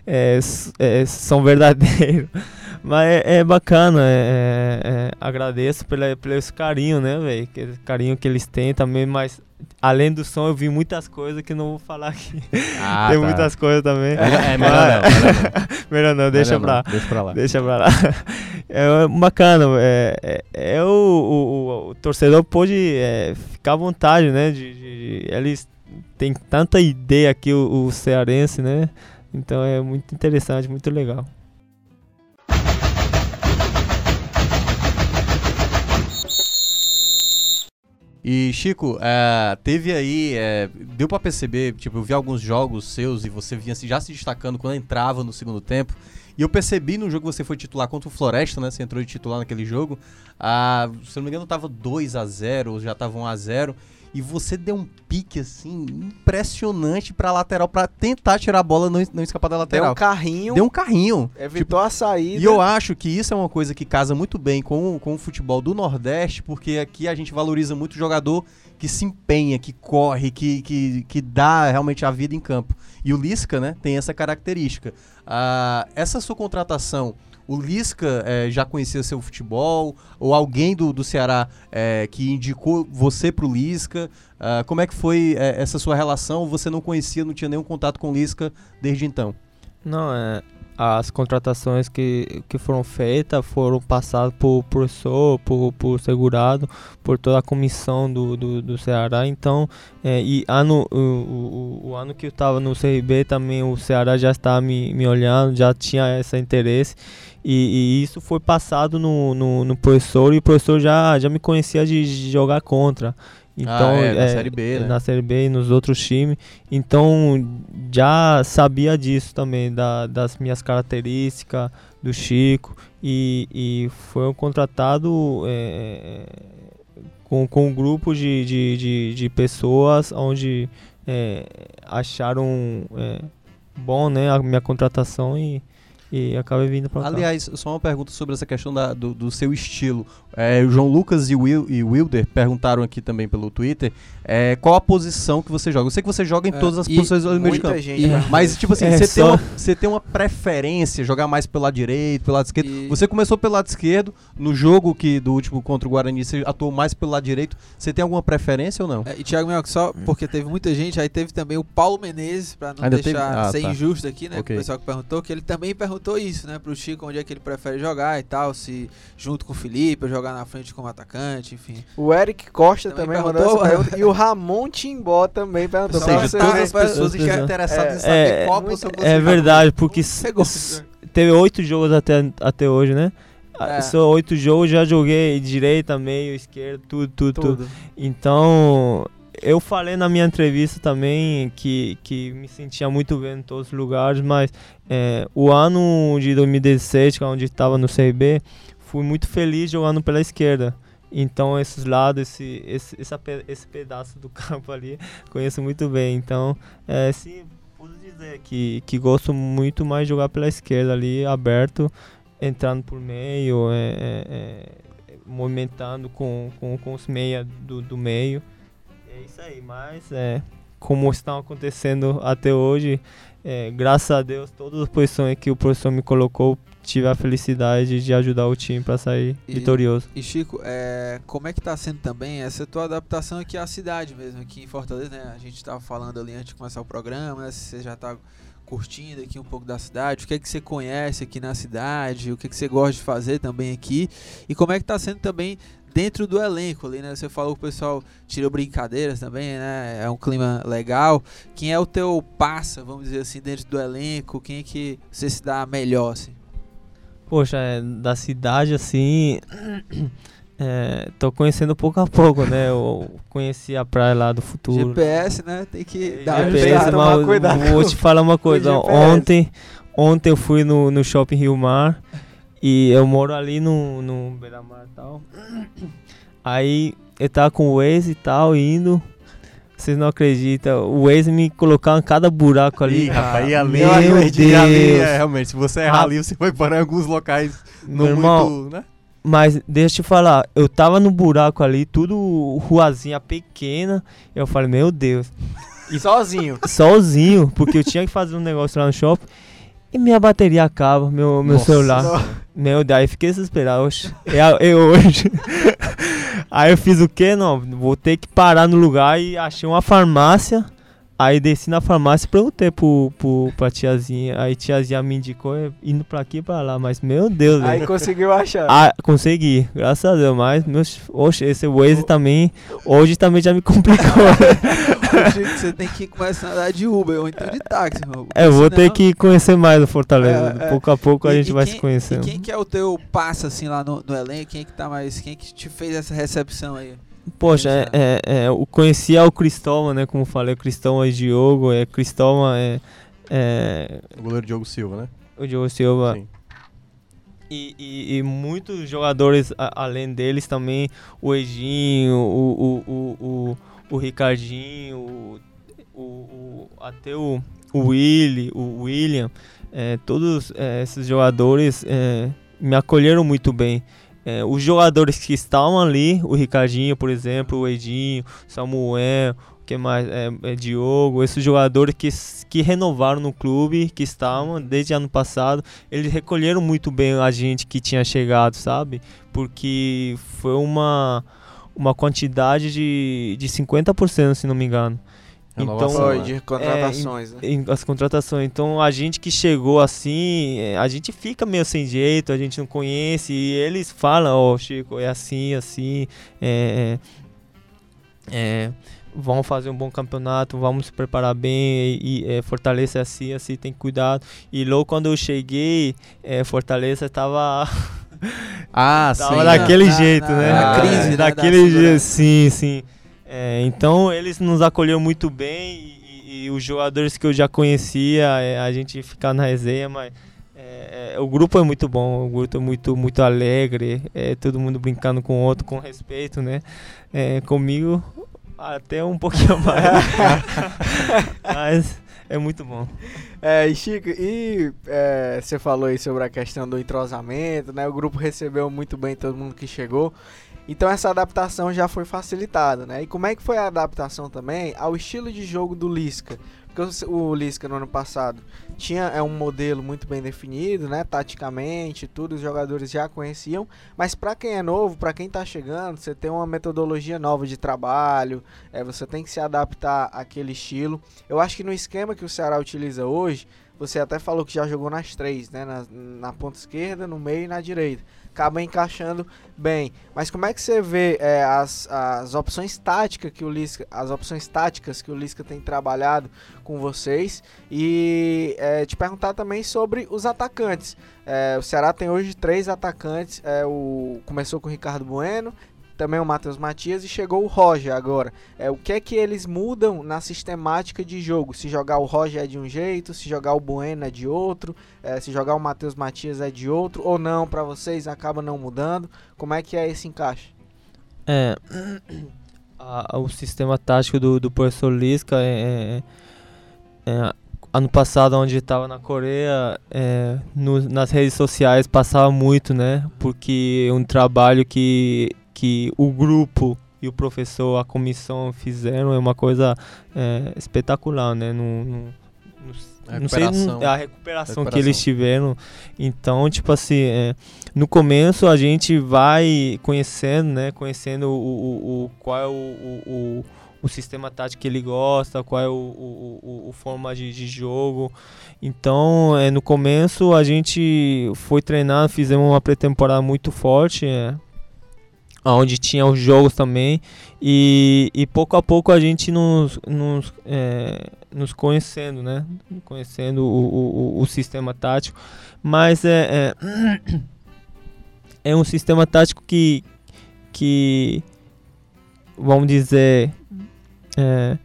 Speaker 3: É, é, som verdadeiro. Mas é, é bacana, é, é, agradeço pela, pelo esse carinho, né, velho? Carinho que eles têm também, mas além do som eu vi muitas coisas que não vou falar aqui.
Speaker 5: Ah,
Speaker 3: Tem
Speaker 5: tá.
Speaker 3: muitas coisas também.
Speaker 5: Melhor- É melhor não, melhor não.
Speaker 3: Melhor não, deixa
Speaker 5: Melhor não,
Speaker 3: pra
Speaker 5: Deixa pra lá.
Speaker 3: Deixa pra lá. É bacana. É, é, é o, o, o torcedor pode é, ficar à vontade, né? De, de- eles têm tanta ideia aqui, o, o cearense, né? Então é muito interessante, muito legal.
Speaker 5: E Chico, é, teve aí, é, deu pra perceber, tipo, eu vi alguns jogos seus e você vinha já se destacando quando entrava no segundo tempo. E eu percebi no jogo que você foi titular contra o Floresta, né? Você entrou de titular naquele jogo. Ah, se não me engano, tava 2 a 0 já tava 1 a 0 E você deu um pique, assim, impressionante pra lateral, pra tentar tirar a bola não, não escapar da
Speaker 4: Deu
Speaker 5: lateral.
Speaker 4: um carrinho,
Speaker 5: Deu um carrinho.
Speaker 4: evitou a saída.
Speaker 5: E eu acho que isso é uma coisa que casa muito bem com, o- com o futebol do Nordeste, porque aqui a gente valoriza muito o jogador que se empenha, que corre, que, que, que dá realmente a vida em campo. E o Lisca, né, tem essa característica. Ah, essa sua contratação, o Lisca eh, já conhecia seu futebol? Ou alguém do, do Ceará eh, que indicou você pro Lisca? Ah, como é que foi eh, essa sua relação? Você não conhecia, não tinha nenhum contato com o Lisca desde então?
Speaker 3: Não, é. As contratações que, que foram feitas foram passadas por professor, por, por segurado, por toda a comissão do, do, do Ceará. Então, é, e ano, o, o, o ano que eu estava no CRB também o Ceará já estava me, me olhando, já tinha esse interesse. E, e isso foi passado no, no, no professor e o professor já, já me conhecia de, de jogar contra. Então,
Speaker 5: Ah, é, na
Speaker 3: é,
Speaker 5: Série B, né?
Speaker 3: na Série B e nos outros times. Então já sabia disso também, da- das minhas características, do Chico. E, e foi um contratado é, com, com um grupo de, de, de, de pessoas onde é, acharam é, bom né, a minha contratação e, e acabei vindo para cá.
Speaker 5: Aliás, só uma pergunta sobre essa questão da- do, do seu estilo. É, o João Lucas e o Will, e Wilder perguntaram aqui também pelo Twitter é, qual a posição que você joga. Eu sei que você joga em
Speaker 2: É,
Speaker 5: todas as posições do meio de
Speaker 4: Muita
Speaker 5: campo.
Speaker 4: gente. Pergunta
Speaker 5: Mas, tipo assim,
Speaker 3: É,
Speaker 5: você, tem uma, você tem uma preferência, jogar mais pelo lado direito, pelo lado esquerdo.
Speaker 2: E-
Speaker 5: Você começou pelo lado esquerdo, no jogo que do último contra o Guarani, você atuou mais pelo lado direito. Você tem alguma preferência ou não?
Speaker 2: É, e Thiago Mel, só porque teve muita gente, aí teve também o Paulo Menezes, pra não
Speaker 5: Ainda teve?
Speaker 2: deixar
Speaker 5: Ah,
Speaker 2: ser
Speaker 5: tá.
Speaker 2: injusto aqui, né?
Speaker 5: Ok.
Speaker 2: Com o pessoal que perguntou, que ele também perguntou isso, né? Pro Chico, onde é que ele prefere jogar e tal, se junto com o Felipe, ou jogar na frente como atacante, enfim.
Speaker 4: O Eric Costa
Speaker 2: Também
Speaker 4: também, mandou
Speaker 2: perguntou,
Speaker 4: essa pergunta. E o Ramon Timbó também perguntou.
Speaker 5: Ou seja,
Speaker 2: tá,
Speaker 5: todas as pessoas
Speaker 3: É,
Speaker 5: estão
Speaker 3: é,
Speaker 5: interessadas em
Speaker 4: é,
Speaker 5: saber
Speaker 3: é,
Speaker 5: qual você
Speaker 3: É
Speaker 5: joga.
Speaker 3: verdade, porque s- teve oito jogos até, até hoje, né? Ah,
Speaker 2: É.
Speaker 3: Só oito jogos, já joguei direita, meio, esquerda, tudo, tudo, tudo.
Speaker 4: Tudo.
Speaker 3: Então, eu falei na minha entrevista também que, que me sentia muito bem em todos os lugares, mas é, o ano de 2017, que é onde estava no CRB, fui muito feliz jogando pela esquerda. Então, esses lados, esse, esse, essa esse pedaço do campo ali, conheço muito bem. Então, é, sim, posso dizer que, que gosto muito mais de jogar pela esquerda ali, aberto, entrando por meio, é, é, é, movimentando com, com, com os meia do, do meio. É isso aí, mas é, como estão acontecendo até hoje, é, graças a Deus, todas as posições que o professor me colocou, tive a felicidade de ajudar o time para sair
Speaker 2: E-
Speaker 3: vitorioso.
Speaker 2: E Chico, é, como é que tá sendo também essa tua adaptação aqui à cidade mesmo, aqui em Fortaleza, né? A gente tava falando ali antes de começar o programa, né? Se você já tá curtindo aqui um pouco da cidade, o que é que você conhece aqui na cidade, o que é que você gosta de fazer também aqui, e como é que tá sendo também dentro do elenco ali, né? Você falou que o pessoal tirou brincadeiras também, né? É um clima legal. Quem é o teu passa, vamos dizer assim, dentro do elenco? Quem é que você se dá melhor, assim?
Speaker 3: Poxa, é, da cidade assim, é, tô conhecendo pouco a pouco, né? Eu conheci a praia lá do futuro.
Speaker 2: GPS, né? Tem que
Speaker 3: É,
Speaker 2: dar
Speaker 3: GPS, mas
Speaker 4: cuidado
Speaker 3: Vou te falar uma coisa. Ontem, ontem eu fui no, no shopping Rio Mar e eu moro ali no, no Beira-Mar e tal. Aí eu tava com o Waze e tal, indo. Vocês não acreditam. O Waze me colocava em cada buraco ali.
Speaker 5: Ih, rapaz, e ali,
Speaker 3: Meu
Speaker 5: ali,
Speaker 3: Deus.
Speaker 5: é, realmente, se você errar
Speaker 3: Ah.
Speaker 5: ali, você vai parar em alguns locais não
Speaker 3: Meu irmão,
Speaker 5: muito, né?
Speaker 3: Mas deixa eu te falar, eu tava no buraco ali, tudo ruazinha pequena. Eu falei, meu Deus.
Speaker 4: E sozinho.
Speaker 3: sozinho, porque eu tinha que fazer um negócio lá no shopping. E minha bateria acaba, meu, meu
Speaker 5: Nossa.
Speaker 3: celular. Meu Deus, aí fiquei desesperado. Oxe, é, é hoje. aí eu fiz o quê? Não, vou ter que parar no lugar e achei uma farmácia. Aí desci na farmácia e perguntei pro, pro, pra tiazinha. Aí tiazinha me indicou é, indo pra aqui e pra lá. Mas meu Deus,
Speaker 4: Aí
Speaker 3: velho.
Speaker 4: conseguiu achar.
Speaker 3: Ah, consegui, graças a Deus. Mas, meus, oxe, esse Waze também, hoje também já me complicou.
Speaker 2: Chico, você tem que começar a andar de Uber ou então de táxi, meu.
Speaker 3: É, eu vou
Speaker 2: Senão-
Speaker 3: ter que conhecer mais o Fortaleza.
Speaker 2: É, é.
Speaker 3: Pouco a pouco a
Speaker 2: E-
Speaker 3: gente
Speaker 2: e
Speaker 3: vai
Speaker 2: quem-
Speaker 3: se conhecendo.
Speaker 2: E quem que é o teu passo assim lá no, no elenco? Quem é que tá mais. Quem é que te fez essa recepção aí?
Speaker 3: Poxa, é,
Speaker 2: Essa-
Speaker 3: é, é, eu conhecia o Cristoma, né? Como falei, o Cristoma e Diogo. É, Cristoma é, é
Speaker 5: O goleiro Diogo Silva, né?
Speaker 3: o Diogo Silva.
Speaker 5: Sim.
Speaker 3: E, e- e muitos jogadores a- além deles também, o Edinho, o, o, o, o, o Ricardinho, o, o, o- até o, o Willy, o William, é, todos é, esses jogadores é, me acolheram muito bem. É, os jogadores que estavam ali, o Ricardinho, por exemplo, o Edinho, Samuel, o que mais? É, é Diogo, esses jogadores que, que renovaram no clube, que estavam desde ano passado, eles recolheram muito bem a gente que tinha chegado, sabe? Porque foi uma, uma quantidade de, de 50%, se não me engano.
Speaker 5: Renovação,
Speaker 3: Então,
Speaker 4: Foi,
Speaker 5: né?
Speaker 4: de contratações, né?
Speaker 3: em- as contratações. Então a gente que chegou assim, é, a gente fica meio sem jeito, a gente não conhece, e eles falam, ó, Chico, é assim, assim, é, é, é, vamos fazer um bom campeonato, vamos se preparar bem, e, e, é, Fortaleza é assim, assim, tem cuidado. E logo quando eu cheguei, é, Fortaleza tava,
Speaker 5: Ah,
Speaker 3: tava
Speaker 5: sim.
Speaker 3: daquele
Speaker 2: Na-
Speaker 3: jeito,
Speaker 2: na-
Speaker 3: né?
Speaker 5: na crise, né,
Speaker 2: da
Speaker 3: daquele jeito, sim, sim. É, então eles nos acolheram muito bem e, e, os jogadores que eu já conhecia, é, a gente ficar na resenha, mas é, é, o grupo é muito bom, o grupo é muito, muito alegre, é, todo mundo brincando com o outro com respeito, né? É, comigo até um pouquinho mais. mas é muito bom.
Speaker 4: É, Chico, e é, você falou aí sobre a questão do entrosamento, né? O grupo recebeu muito bem todo mundo que chegou. Então essa adaptação já foi facilitada, né? E como é que foi a adaptação também ao estilo de jogo do Lisca? Porque o Lisca no ano passado tinha é um modelo muito bem definido, né? Taticamente, tudo os jogadores já conheciam. Mas para quem é novo, para quem está chegando, você tem uma metodologia nova de trabalho. É, você tem que se adaptar àquele estilo. Eu acho que no esquema que o Ceará utiliza hoje, você até falou que já jogou nas três, né? Na, na ponta esquerda, no meio e na direita acaba encaixando bem. Mas como é que você vê é, as, as opções táticas que o Lisca, as opções táticas que o Lisca tem trabalhado com vocês e é, te perguntar também sobre os atacantes. É, o Ceará tem hoje três atacantes. É, o começou com o Ricardo Bueno, também o Matheus Matias e chegou o Roger agora. É, o que é que eles mudam na sistemática de jogo? Se jogar o Roger é de um jeito, se jogar o Bueno é de outro, é, se jogar o Matheus Matias é de outro, ou não, para vocês acaba não mudando? Como é que é esse encaixe?
Speaker 3: É, a, o sistema tático do, do professor Lisca é, é, é ano passado, onde estava na Coreia, é, no, nas redes sociais passava muito, né? Porque é um trabalho que que o grupo e o professor, a comissão fizeram é uma coisa é, espetacular, né? No, no, no, não sei a recuperação, recuperação, que eles tiveram. Então, tipo assim, é, no começo a gente vai conhecendo, né? Conhecendo o, o, o qual é o, o, o, sistema tático que ele gosta, qual é o, o, o, forma de, de jogo. Então, é, no começo a gente foi treinar, fizemos uma pré-temporada muito forte. É, onde tinha os jogos também e, e pouco a pouco a gente nos, nos, é, nos conhecendo, né? Conhecendo o, o, o sistema tático, mas é, é, é, um sistema tático que, que vamos dizer, é,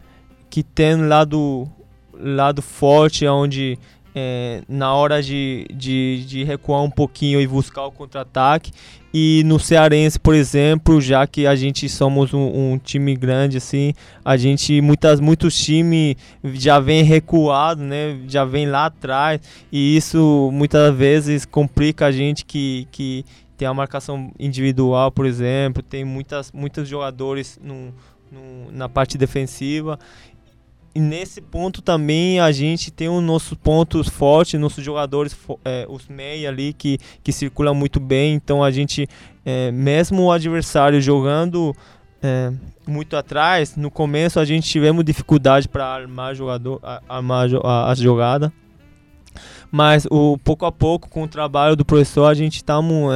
Speaker 3: que tem um lado, lado forte onde é, na hora de, de, de, recuar um pouquinho e buscar o contra-ataque. E no Cearense, por exemplo, já que a gente somos um, um, time grande, assim, a gente, muitas, muitos times já vem recuado, né? Já vem lá atrás. E isso muitas vezes complica a gente que, que tem a marcação individual, por exemplo, tem muitas, muitos jogadores no, na parte defensiva e nesse ponto também a gente tem os nossos pontos fortes, nossos jogadores, é, os meia ali que, que circulam muito bem. Então a gente, é, mesmo o adversário jogando é, muito atrás, no começo a gente tivemos dificuldade para armar jogador, armar a, a jogada. Mas o pouco a pouco, com o trabalho do professor, a gente estamos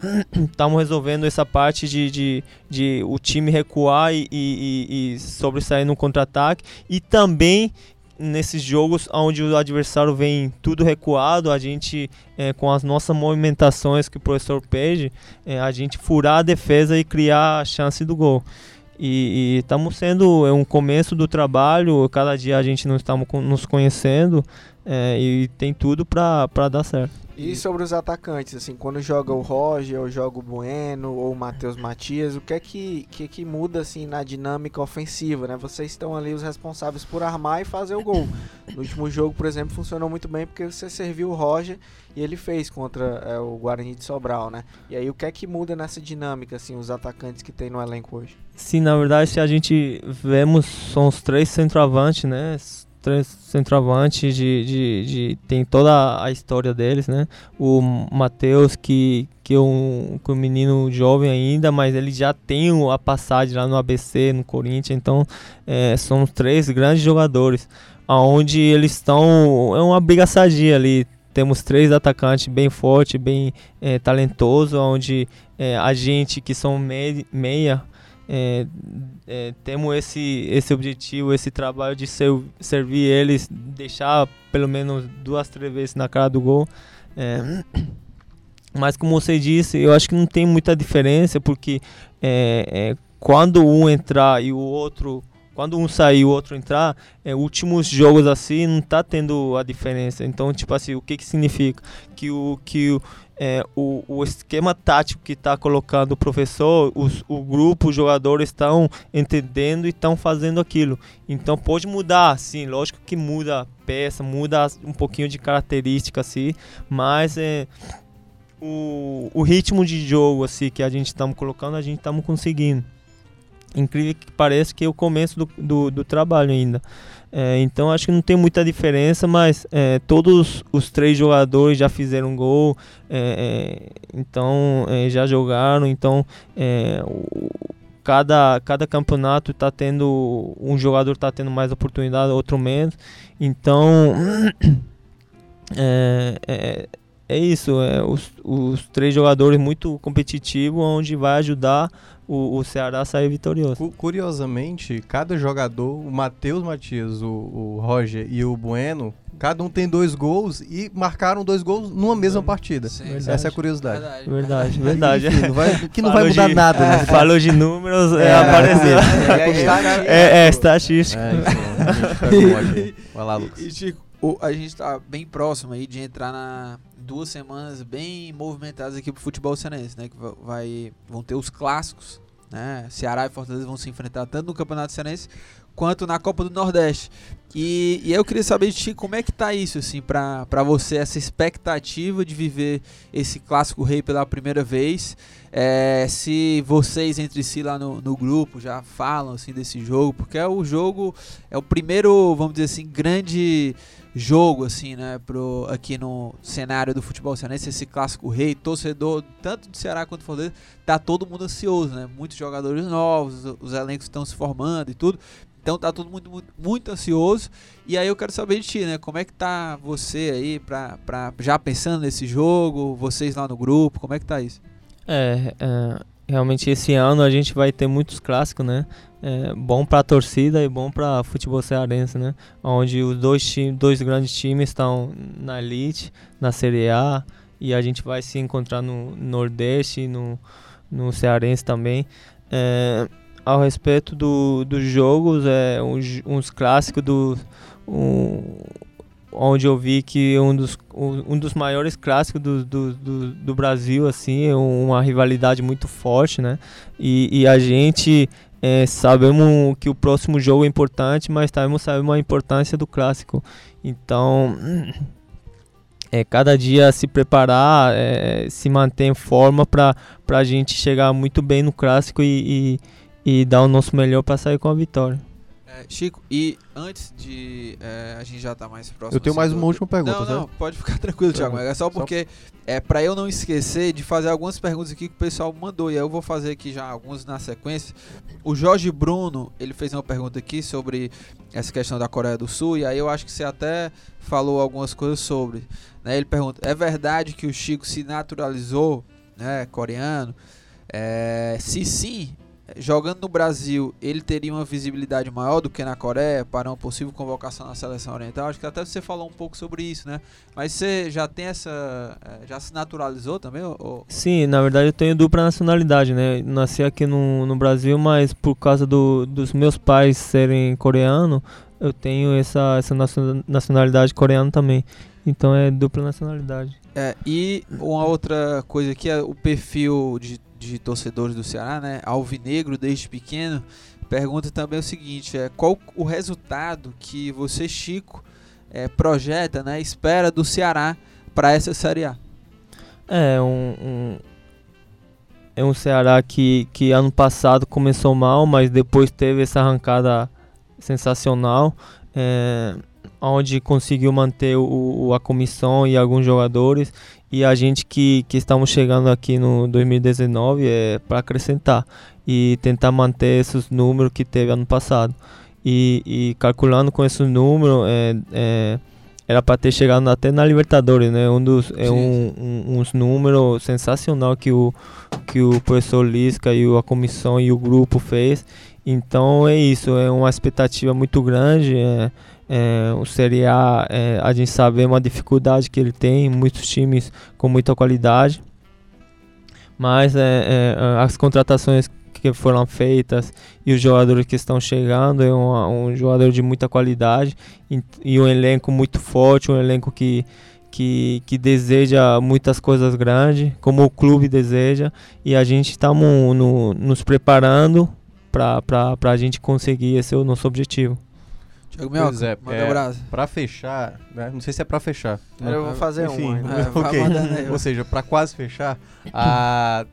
Speaker 3: estamos resolvendo essa parte de, de, de, o time recuar e, e, e sobressair no contra-ataque e também nesses jogos onde o adversário vem tudo recuado, a gente é, com as nossas movimentações que o professor pede, é, a gente furar a defesa e criar a chance do gol. E estamos sendo é um começo do trabalho, cada dia a gente não estamos nos conhecendo é, e tem tudo para dar certo.
Speaker 4: E sobre os atacantes, assim, quando joga o Roger, ou joga o Bueno, ou o Matheus Matias, o que é que, que, que muda, assim, na dinâmica ofensiva, né? Vocês estão ali os responsáveis por armar e fazer o gol. No último jogo, por exemplo, funcionou muito bem porque você serviu o Roger e ele fez contra é, o Guarani de Sobral, né? E aí, o que é que muda nessa dinâmica, assim, os atacantes que tem no elenco hoje?
Speaker 3: Sim, na verdade, se a gente vemos, são os três centroavantes, né? Centroavante de, de, de, tem toda a história deles, né? O Matheus que que é um, que é um menino jovem ainda, mas ele já tem a passagem lá no ABC, no Corinthians, então é, são três grandes jogadores, aonde eles estão é uma briga sadia ali. Temos três atacantes bem forte, bem é, talentoso, onde é, a gente que são meia é, é, temos esse, esse objetivo, esse trabalho de ser, servir eles, deixar pelo menos duas, três vezes na cara do gol. É, mas como você disse, eu acho que não tem muita diferença, porque é, é, quando um entrar e o outro quando um sair o outro entrar, é, últimos jogos assim não tá tendo a diferença. Então, tipo assim, o que que significa? Que o que o, é, o, o esquema tático que está colocando o professor, os, o grupo, os jogadores estão entendendo e estão fazendo aquilo. Então pode mudar, sim, lógico que muda a peça, muda um pouquinho de característica, assim, mas é, o, o ritmo de jogo assim que a gente estamos colocando, a gente estamos conseguindo incrível que pareça que é o começo do, do, do trabalho ainda. É, então acho que não tem muita diferença, mas é, todos os três jogadores já fizeram gol, é, é então é, já jogaram, então é, o, cada, cada campeonato está tendo um jogador está tendo mais oportunidade, outro menos. Então é, é isso, é, os, os três jogadores muito competitivos, onde vai ajudar o, o Ceará a sair vitorioso.
Speaker 5: Curiosamente, cada jogador, o Matheus Matias, o, o Roger e o Bueno, cada um tem dois gols e marcaram dois gols numa mesma partida. Sim, Essa é a curiosidade.
Speaker 3: Verdade, verdade. verdade.
Speaker 5: Enfim, não vai, que não vai mudar de, nada, né?
Speaker 3: Falou de números, é, é apareceu. É, é, é, estatística.
Speaker 2: É, Vai lá, Lucas. E, Chico, o, a gente tá bem próximo aí de entrar na duas semanas bem movimentadas aqui pro futebol cearense, né? Que vai, vão ter os clássicos, né? Ceará e Fortaleza vão se enfrentar tanto no Campeonato Cearense quanto na Copa do Nordeste. E, e eu queria saber de ti como é que tá isso, assim, pra você, essa expectativa de viver esse clássico rei pela primeira vez. É, se vocês entre si lá no, no grupo já falam assim desse jogo, porque é o jogo, é o primeiro, vamos dizer assim, grande jogo assim, né, pro aqui no cenário do futebol cearense, esse clássico rei, torcedor tanto do Ceará quanto do Fortaleza, tá todo mundo ansioso, né? Muitos jogadores novos, os elencos estão se formando e tudo. Então tá todo mundo muito, muito, ansioso. E aí eu quero saber de ti, né? Como é que tá você aí pra, pra, já pensando nesse jogo, vocês lá no grupo, como é que tá isso?
Speaker 3: É, é realmente esse ano a gente vai ter muitos clássicos, né? É, bom para a torcida e bom para futebol cearense, né? Onde os dois, dois grandes times estão na elite, na Série A, e a gente vai se encontrar no Nordeste, no, no Cearense também. É, ao respeito do, dos jogos, é, uns, uns clássicos do. Um, onde eu vi que um dos, um, dos maiores clássicos do, do, do, do Brasil, assim, é uma rivalidade muito forte, né? E, e a gente é, sabemos que o próximo jogo é importante, mas também sabemos a importância do clássico. Então, é, cada dia se preparar, é, se manter em forma para a gente chegar muito bem no clássico e, e, e dar o nosso melhor para sair com a vitória.
Speaker 2: É, Chico, e antes de. É, a gente já tá mais próximo.
Speaker 5: Eu tenho mais uma última pergunta.
Speaker 2: Não, não, pode ficar tranquilo, Thiago. É só porque é para eu não esquecer de fazer algumas perguntas aqui que o pessoal mandou. E aí eu vou fazer aqui já algumas na sequência. O Jorge Bruno, ele fez uma pergunta aqui sobre essa questão da Coreia do Sul. E aí eu acho que você até falou algumas coisas sobre. Né? Ele pergunta: é verdade que o Chico se naturalizou, né, coreano? É, se sim, jogando no Brasil, ele teria uma visibilidade maior do que na Coreia para uma possível convocação na seleção oriental? Acho que até você falou um pouco sobre isso, né? Mas você já tem essa. Eh, já se naturalizou também? Ou?
Speaker 3: Sim, na verdade eu tenho dupla nacionalidade, né? Nasci aqui no, no Brasil, mas por causa do, dos meus pais serem coreanos, eu tenho essa, essa nacionalidade coreana também. Então é dupla nacionalidade.
Speaker 2: É, e uma outra coisa aqui é o perfil de de torcedores do Ceará, né? Alvinegro desde pequeno, pergunta também o seguinte: é qual o resultado que você, Chico, é, projeta, né? Espera do Ceará para essa Série A?
Speaker 3: É um, um, é um Ceará que, que ano passado começou mal, mas depois teve essa arrancada sensacional. É, onde conseguiu manter o, a comissão e alguns jogadores. E a gente que, que estamos chegando aqui no 2019 é para acrescentar e tentar manter esses números que teve ano passado. E, e calculando com esses números é, é, era para ter chegado até na Libertadores né? Um dos é um, um, uns números sensacional que o que o professor Lisca e a comissão e o grupo fez. Então é isso. É uma expectativa muito grande é, é, o Série A, é, a gente sabe uma dificuldade que ele tem, muitos times com muita qualidade. Mas é, é as contratações que foram feitas e os jogadores que estão chegando. É um, um jogador de muita qualidade e, e um elenco muito forte, um elenco que, que, que deseja muitas coisas grandes, como o clube deseja, e a gente está no, nos preparando para a gente conseguir esse é o nosso objetivo.
Speaker 2: Tiago Mioca,
Speaker 5: Pois é,
Speaker 2: manda
Speaker 5: é,
Speaker 2: abraço.
Speaker 5: Pra fechar, né, não sei se é pra fechar.
Speaker 4: Eu vou fazer
Speaker 5: Enfim,
Speaker 4: um. ainda.
Speaker 2: É, vai
Speaker 5: ok.
Speaker 2: mandando aí.
Speaker 5: Ou seja, pra quase fechar, a...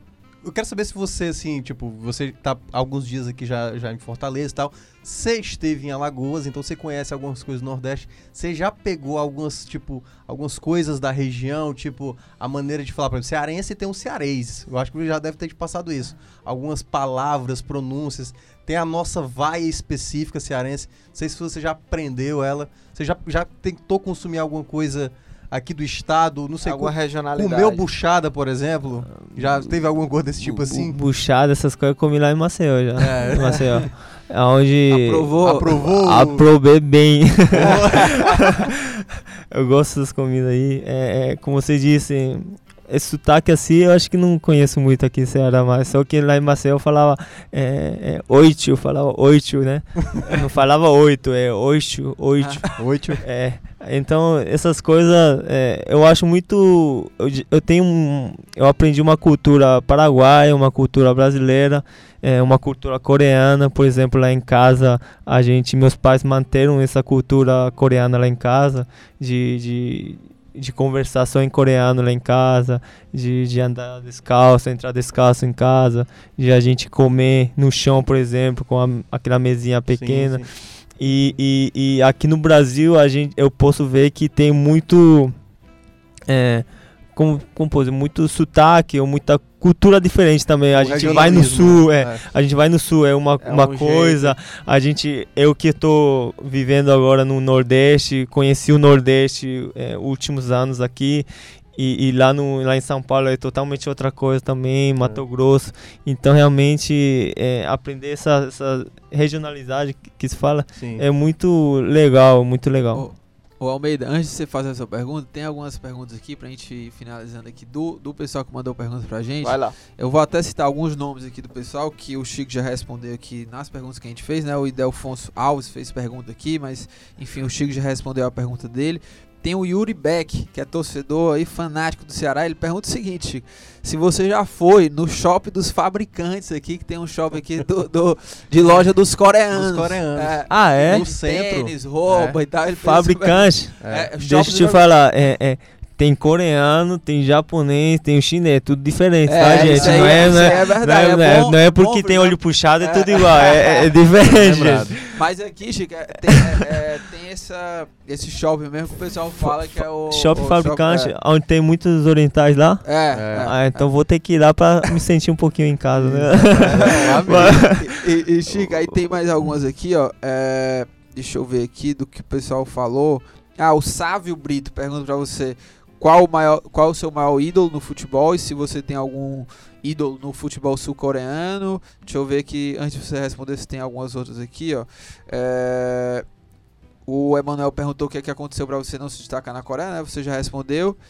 Speaker 5: eu quero saber se você, assim, tipo, você tá alguns dias aqui já, já em Fortaleza e tal. Você esteve em Alagoas, então você conhece algumas coisas do Nordeste. Você já pegou algumas, tipo, algumas coisas da região, tipo, a maneira de falar, por exemplo, cearense tem um cearês. Eu acho que já deve ter te passado isso. Algumas palavras, pronúncias. Tem a nossa vaia específica cearense. Não sei se você já aprendeu ela. Você já, já tentou consumir alguma coisa aqui do estado? Não sei,
Speaker 4: Alguma
Speaker 5: co-
Speaker 4: regionalidade.
Speaker 5: comeu buchada, por exemplo? Já teve alguma coisa desse tipo
Speaker 3: Bu-
Speaker 5: assim?
Speaker 3: Buchada, essas coisas eu comi lá em Maceió já.
Speaker 5: É.
Speaker 3: Em Maceió. Onde
Speaker 2: Aprovou?
Speaker 5: Aprovou?
Speaker 3: aprovei bem. eu gosto das comidas aí. É, é, como você disse, esse sotaque assim eu acho que não conheço muito aqui em Ceará, mas só que lá em Maceió eu falava é, é, oito, eu falava oito, né? Eu não falava oito, é oito, oito.
Speaker 5: Oi, tio.
Speaker 3: É, então essas coisas é, eu acho muito. Eu, eu tenho um, Eu aprendi uma cultura paraguaia, uma cultura brasileira, é, uma cultura coreana. Por exemplo, lá em casa, a gente, meus pais manteram essa cultura coreana lá em casa, de. de de conversação em coreano lá em casa, de, de andar descalço, entrar descalço em casa, de a gente comer no chão, por exemplo, com a- aquela mesinha pequena.
Speaker 5: Sim, sim.
Speaker 3: E, e, e aqui no Brasil a gente, eu posso ver que tem muito. É, como, como dizer, muito sotaque ou muita cultura diferente também. A
Speaker 5: O
Speaker 3: gente vai no sul, é,
Speaker 5: né?
Speaker 3: a gente vai no sul, é uma,
Speaker 4: É
Speaker 3: uma
Speaker 4: um
Speaker 3: coisa. A gente, eu que estou vivendo agora no Nordeste, conheci o Nordeste é, últimos anos aqui. E, e lá, no, lá em São Paulo é totalmente outra coisa também, Mato Grosso. Então, realmente, é, aprender essa, essa regionalidade que, que se fala
Speaker 5: Sim.
Speaker 3: é muito legal, muito legal.
Speaker 2: Ô, Almeida, antes de você fazer a sua pergunta, tem algumas perguntas aqui pra gente ir finalizando aqui do, do pessoal que mandou perguntas pra gente.
Speaker 4: Vai lá.
Speaker 2: Eu vou até citar alguns nomes aqui do pessoal que o Chico já respondeu aqui nas perguntas que a gente fez, né? O Idelfonso Alves fez pergunta aqui, mas enfim, o Chico já respondeu a pergunta dele. Tem o Yuri Beck, que é torcedor aí, fanático do Ceará. Ele pergunta o seguinte, se você já foi no shopping dos fabricantes aqui, que tem um shopping aqui do, do- de loja dos coreanos.
Speaker 5: Dos coreanos.
Speaker 2: É,
Speaker 3: Ah, é?
Speaker 5: No centro.
Speaker 2: Tênis, roupa
Speaker 5: É.
Speaker 2: e tal. Ele fez
Speaker 3: Fabricante.
Speaker 2: É,
Speaker 3: Deixa
Speaker 2: shopping
Speaker 3: eu te falar, é, é, tem coreano, tem japonês, tem o chinês, tudo diferente, tá,
Speaker 2: É,
Speaker 3: gente?
Speaker 2: isso aí
Speaker 3: Não é,
Speaker 2: isso
Speaker 3: não
Speaker 2: aí
Speaker 3: é,
Speaker 2: é
Speaker 3: não
Speaker 2: verdade.
Speaker 3: é,
Speaker 2: é
Speaker 3: não é-
Speaker 2: bom-
Speaker 3: não é
Speaker 2: bom
Speaker 3: porque tem
Speaker 2: frisar.
Speaker 3: olho puxado, é,
Speaker 2: É.
Speaker 3: tudo igual, é, diferente. Gente.
Speaker 2: Mas aqui, Chico, é- tem, tem essa, esse shopping mesmo que o pessoal fala que é o.
Speaker 3: Shopping
Speaker 2: o
Speaker 3: fabricante,
Speaker 2: é.
Speaker 3: onde tem muitos orientais lá.
Speaker 2: É, é.
Speaker 3: Ah, então vou ter que ir lá pra me sentir um pouquinho em casa, né?
Speaker 2: E, e, e, Chico, aí tem mais algumas aqui, ó. É, deixa eu ver aqui do que o pessoal falou. Ah, o Sávio Brito pergunta pra você qual o, maior, qual o seu maior ídolo no futebol e se você tem algum ídolo no futebol sul-coreano. Deixa eu ver aqui, antes de você responder, se tem algumas outras aqui, ó. É, o Emanuel perguntou o que, é que aconteceu pra você não se destacar na Coreia, né? Você já respondeu.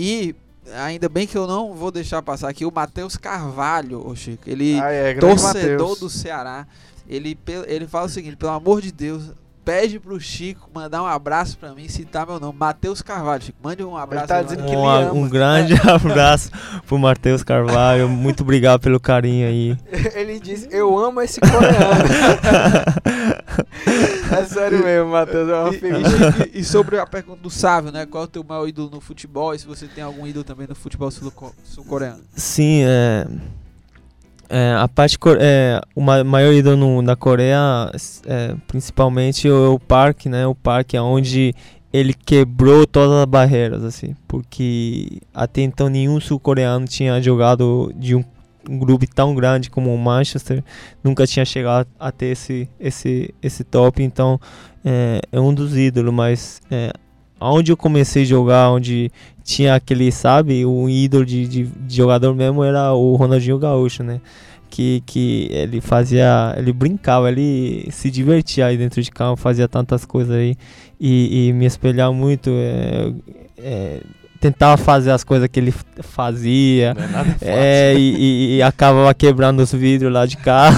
Speaker 2: E ainda bem que eu não vou deixar passar aqui o Matheus Carvalho, ô Chico. Ele
Speaker 4: Ah, é,
Speaker 2: torcedor
Speaker 4: Matheus.
Speaker 2: do Ceará. Ele, ele fala o seguinte, pelo amor de Deus, pede pro Chico mandar um abraço pra mim, citar meu nome. Matheus Carvalho, Chico. Mande um abraço.
Speaker 4: tá
Speaker 2: aí,
Speaker 4: dizendo que
Speaker 3: Um,
Speaker 4: ele
Speaker 3: um grande abraço pro Matheus Carvalho. Muito obrigado pelo carinho aí.
Speaker 4: Ele disse, eu amo esse coreano. é sério mesmo, Matheus. É uma
Speaker 2: E, e- e- sobre a pergunta do Sávio, né? Qual é o teu maior ídolo no futebol? E se você tem algum ídolo também no futebol sul- sul-coreano?
Speaker 3: Sim, é. É, a parte é, o ma- maior ídolo no- na Coreia, é, principalmente o, o Park, né? O Park é onde ele quebrou todas as barreiras, assim, porque até então nenhum sul-coreano tinha jogado de um, um grupo tão grande como o Manchester, nunca tinha chegado a ter esse esse esse top, então é, é um dos ídolos, mas é, onde eu comecei a jogar, onde tinha aquele, sabe, um ídolo de, de, de jogador mesmo era o Ronaldinho Gaúcho, né? Que, que ele fazia, ele brincava, ele se divertia aí dentro de campo, fazia tantas coisas aí e, e me espelhar muito. É, é, tentava fazer as coisas que ele fazia.
Speaker 5: É.
Speaker 3: É, e, e- e acabava quebrando os vidros lá de carro.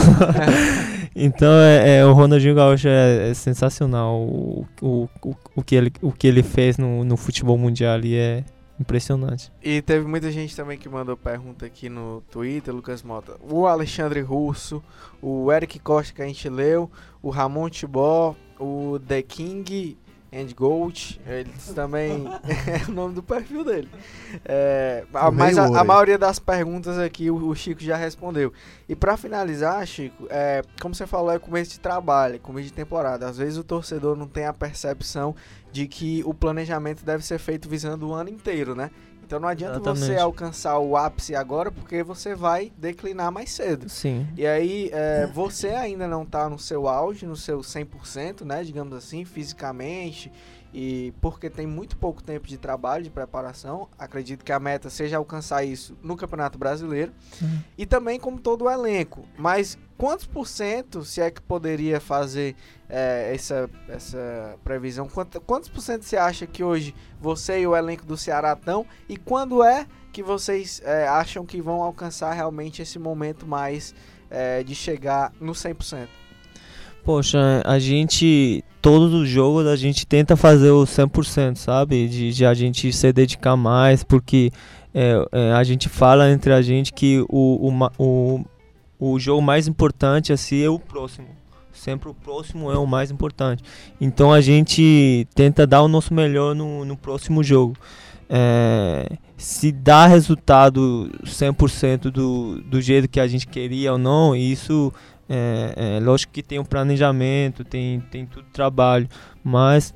Speaker 3: então, é, é, o Ronaldinho Gaúcho é, é sensacional. O, o, o, o que ele, o que ele fez no, no futebol mundial ali é impressionante.
Speaker 4: E teve muita gente também que mandou pergunta aqui no Twitter, Lucas Mota. O Alexandre Russo, o Eric Costa que a gente leu, o Ramon Tibó, o The King and Gold, eles também é o nome do perfil dele. É, a- mas a, a maioria das perguntas aqui o, o Chico já respondeu. E pra finalizar, Chico, é, como você falou, é começo de trabalho, é começo de temporada. Às vezes o torcedor não tem a percepção de que o planejamento deve ser feito visando o ano inteiro, né? Então não adianta você
Speaker 3: Exatamente.
Speaker 4: alcançar o ápice agora, porque você vai declinar mais cedo.
Speaker 3: Sim.
Speaker 4: E aí, é, você ainda não tá no seu auge, no seu 100%, né, digamos assim, fisicamente, e porque tem muito pouco tempo de trabalho, de preparação, acredito que a meta seja alcançar isso no Campeonato Brasileiro,
Speaker 3: Uhum.
Speaker 4: e também como todo o elenco. Mas quantos por cento, se é que poderia fazer é, essa, essa previsão, quanto- quantos por cento você acha que hoje você e o elenco do Ceará estão, e quando é que vocês é, acham que vão alcançar realmente esse momento mais é, de chegar no 100%?
Speaker 3: Poxa, a gente, todos os jogos a gente tenta fazer o 100%, sabe? De, de a gente se dedicar mais, porque é, é, a gente fala entre a gente que o, o, o, o jogo mais importante assim é o próximo. Sempre o próximo é o mais importante. Então a gente tenta dar o nosso melhor no, no próximo jogo. É, se dá resultado 100% do, do jeito que a gente queria ou não, isso é, é, lógico que tem um planejamento, tem, tem tudo trabalho, mas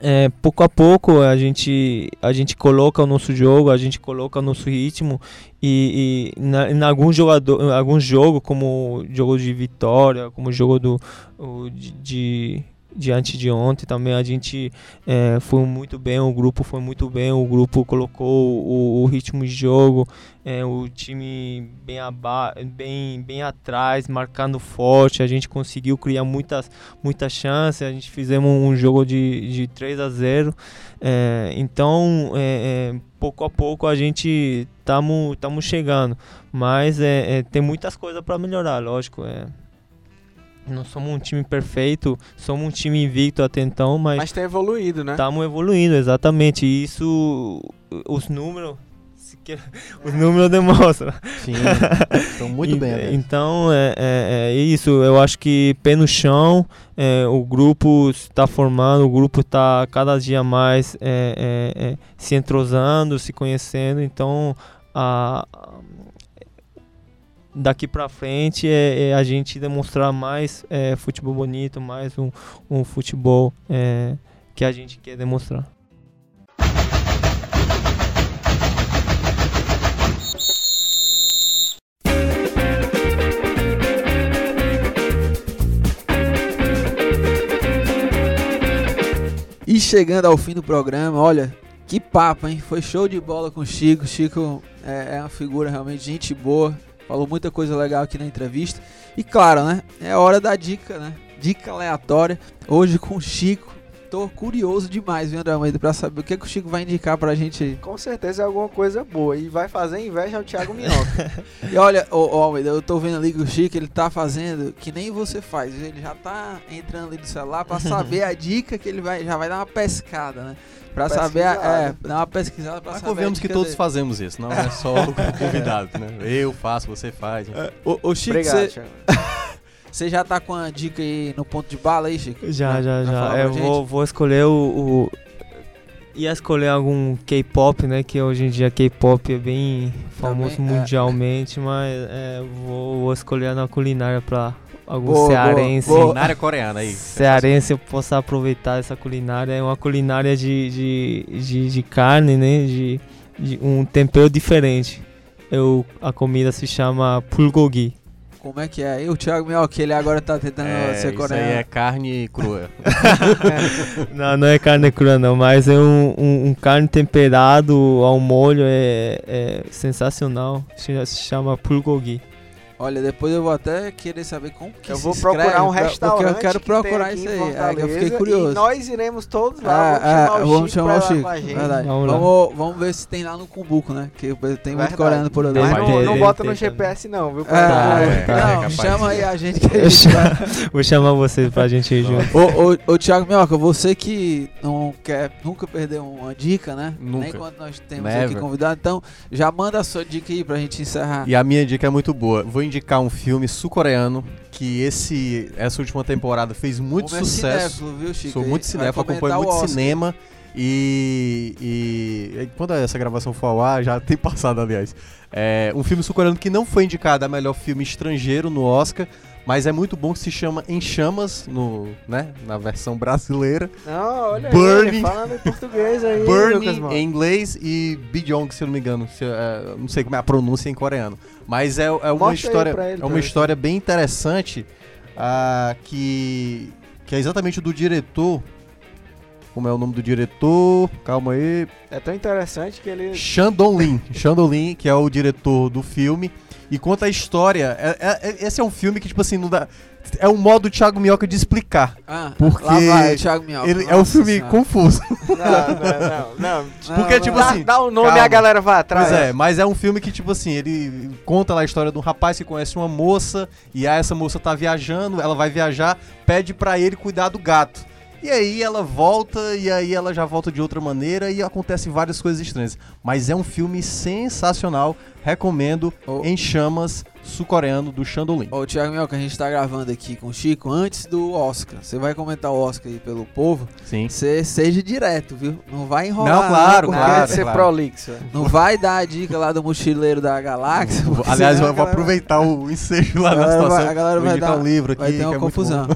Speaker 3: é, pouco a pouco a gente, a gente coloca o nosso jogo, a gente coloca o nosso ritmo e, e na, em alguns jogador, alguns jogos como jogo de vitória, como jogo do de, de de antes de ontem. Também a gente é, foi muito bem, o grupo foi muito bem, o grupo colocou o, o ritmo de jogo, é, o time bem, bem, bem atrás, marcando forte, a gente conseguiu criar muitas, muitas chances, a gente fizemos um jogo de, de 3 a 0 é, então é, é, pouco a pouco a gente estamos chegando, mas é, tem muitas coisas para melhorar, lógico, é, não somos um time perfeito, somos um time invicto até então, mas
Speaker 4: Mas tem evoluído, né?
Speaker 3: estamos evoluindo, exatamente. E isso, os números, os números demonstram.
Speaker 5: Sim, estão muito bem. né?
Speaker 3: Então é, é- é isso. Eu acho que pé no chão, é, o grupo está formando, o grupo está cada dia mais é, é, é, se entrosando, se conhecendo. Então a- a- daqui para frente é, é a gente demonstrar mais é, futebol bonito, mais um, um futebol é, que a gente quer demonstrar.
Speaker 2: E chegando ao fim do programa, olha, que papo, hein? Foi show de bola com o Chico. Chico é, é uma figura realmente gente boa. Falou muita coisa legal aqui na entrevista. E claro, né? É hora da dica, né? Dica aleatória. Hoje com o Chico. Tô curioso demais, viu, André Almeida, pra saber o que, que o Chico vai indicar pra gente aí.
Speaker 4: Com certeza é alguma coisa boa. E vai fazer inveja ao Thiago Minhoca.
Speaker 2: E olha, ô, ô, Almeida, eu tô vendo ali que o Chico ele tá fazendo que nem você faz. Ele já tá entrando ali no celular pra saber a dica que ele vai. Já vai dar uma pescada, né? Pra saber. a- É, dar uma pesquisada pra
Speaker 5: Mas
Speaker 2: saber.
Speaker 5: convenhamos que todos
Speaker 2: dele.
Speaker 5: fazemos isso, não é só o convidado, né? Eu faço, você faz. enfim.
Speaker 2: Ô, ô, Chico,
Speaker 4: Obrigado,
Speaker 2: você-
Speaker 4: Thiago.
Speaker 2: Você já tá com a dica aí no ponto de bala aí, Chico?
Speaker 3: Já, já, já.
Speaker 2: pra
Speaker 3: Eu vou, vou escolher o, o- Ia escolher algum K-pop, né? Que hoje em dia K-pop é bem famoso
Speaker 2: Também, é.
Speaker 3: mundialmente, mas é, vou, vou escolher na culinária pra algum
Speaker 2: Boa, boa,
Speaker 3: cearense.
Speaker 2: boa.
Speaker 5: Culinária coreana aí.
Speaker 3: Cearense eu possa aproveitar essa culinária. É uma culinária de, de, de, de carne, né? De, de um tempero diferente. Eu, a comida se chama bulgogi.
Speaker 2: Como é que é? E o Thiago Minhoca, ele agora tá tentando
Speaker 5: É,
Speaker 2: ser
Speaker 5: isso
Speaker 2: coreano.
Speaker 5: aí é carne crua.
Speaker 3: Não, não é carne crua não, mas é um, um, um carne temperado ao molho, é, é sensacional. Se se chama bulgogi.
Speaker 2: Olha, depois eu vou até querer saber como que
Speaker 4: Eu
Speaker 2: se
Speaker 4: vou
Speaker 2: escreve,
Speaker 4: procurar um
Speaker 2: pra-
Speaker 4: restaurante
Speaker 2: Porque eu quero
Speaker 4: que
Speaker 2: procurar isso aí. É, eu fiquei curioso.
Speaker 4: E nós iremos todos lá.
Speaker 2: Ah,
Speaker 4: vamos chamar
Speaker 2: ah,
Speaker 4: o
Speaker 2: vamos
Speaker 4: Chico
Speaker 2: chamar o Chico. Verdade.
Speaker 3: Vamos.
Speaker 2: Vamos, vamos ver se tem lá no Cumbuco, né? Que tem muito coreano por ali.
Speaker 4: Mas não,
Speaker 3: ter,
Speaker 4: não bota
Speaker 3: tem,
Speaker 4: no. GPS não, viu?
Speaker 2: Ah,
Speaker 5: é,
Speaker 2: não,
Speaker 5: é capaz.
Speaker 2: chama aí a gente que a
Speaker 3: Eu
Speaker 2: gente.
Speaker 3: Vou chamar vocês pra gente ir junto.
Speaker 2: Ô, ô, ô Thiago Minhoca, você que não quer nunca perder uma dica, né?
Speaker 5: Nunca.
Speaker 2: Nem quando nós temos
Speaker 5: Never.
Speaker 2: aqui convidado. Então, já manda a sua dica aí pra gente encerrar.
Speaker 5: E a minha dica é muito boa. Vou indicar um filme sul-coreano que esse essa última temporada fez muito
Speaker 2: Homem é
Speaker 5: sucesso.
Speaker 2: cinéfilo, viu, Chico?
Speaker 5: Sou muito cinéfilo, acompanho muito cinema. E, e- e quando essa gravação for ao ar, já tem passado, aliás. É um filme sul-coreano que não foi indicado a melhor filme estrangeiro no Oscar, mas é muito bom que se chama Em Chamas, no, né, na versão brasileira.
Speaker 4: Não, olha
Speaker 5: Burning.
Speaker 4: ele falando em português aí,
Speaker 5: Burning em inglês e Bijong, se eu não me engano. Se, é, não sei como é a pronúncia em coreano. Mas é, é uma
Speaker 4: Mostra aí
Speaker 5: história,
Speaker 4: ele,
Speaker 5: é uma história bem interessante ah, que, que é exatamente do diretor. Como é o nome do diretor? Calma aí.
Speaker 4: É tão interessante que ele...
Speaker 5: Shandong Lin. Shandong Lin, que é o diretor do filme. E conta a história. É- é- é- esse é um filme que, tipo assim, não dá. É um modo Thiago Minhoca de explicar.
Speaker 2: Ah,
Speaker 5: Porque
Speaker 2: lá vai, Thiago Minhoca.
Speaker 5: Ele, é um filme
Speaker 2: Senhora.
Speaker 5: confuso.
Speaker 4: Não, não, não, não.
Speaker 5: Porque,
Speaker 2: não,
Speaker 5: tipo.
Speaker 4: Dá,
Speaker 5: assim,
Speaker 4: dá o nome e
Speaker 5: calma.
Speaker 4: a galera vai atrás.
Speaker 5: Pois é, mas é um filme que, tipo assim, ele conta lá a história de um rapaz que conhece uma moça, e aí essa moça tá viajando, ela vai viajar, pede pra ele cuidar do gato. E aí ela volta, e aí ela já volta de outra maneira, e acontecem várias coisas estranhas. Mas é um filme sensacional, recomendo,
Speaker 2: Ô.
Speaker 5: Em Chamas, sul-coreano, do Shandolin.
Speaker 2: Ô, Thiago Minhoca, a gente tá gravando aqui com o Chico antes do Oscar. Você vai comentar o Oscar aí pelo povo.
Speaker 5: Sim.
Speaker 2: Você seja direto, viu? Não vai enrolar.
Speaker 5: Não, claro,
Speaker 4: Não
Speaker 5: claro.
Speaker 4: é ser
Speaker 5: claro.
Speaker 4: prolixo. é.
Speaker 2: Não vai dar a dica lá do mochileiro da galáxia.
Speaker 5: Aliás, eu vou
Speaker 2: galera-
Speaker 5: aproveitar o ensejo lá na situação.
Speaker 2: a galera vai dar-
Speaker 5: um livro aqui,
Speaker 2: Vai ter
Speaker 5: que
Speaker 2: uma
Speaker 5: é
Speaker 2: confusão.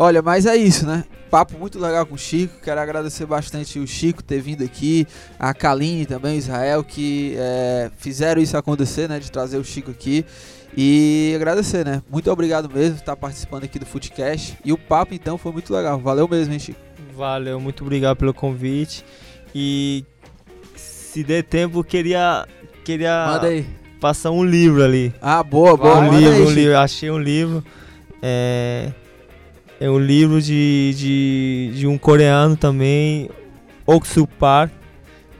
Speaker 2: Olha, mas é isso, né? Papo muito legal com o Chico. Quero agradecer bastante o Chico ter vindo aqui, a Kaline também, o Israel, que é, fizeram isso acontecer, né? De trazer o Chico aqui. E agradecer, né? Muito obrigado mesmo por estar participando aqui do Footcast. E o papo, então, foi muito legal. Valeu mesmo, hein, Chico?
Speaker 3: Valeu, muito obrigado pelo convite. E se der tempo, queria, queria
Speaker 2: Manda aí.
Speaker 3: passar um livro ali.
Speaker 2: Ah, boa, boa.
Speaker 3: um
Speaker 2: manda
Speaker 3: livro,
Speaker 2: aí,
Speaker 3: um livro. Achei um livro. É, é um livro de, de, de um coreano também, Oksu Park.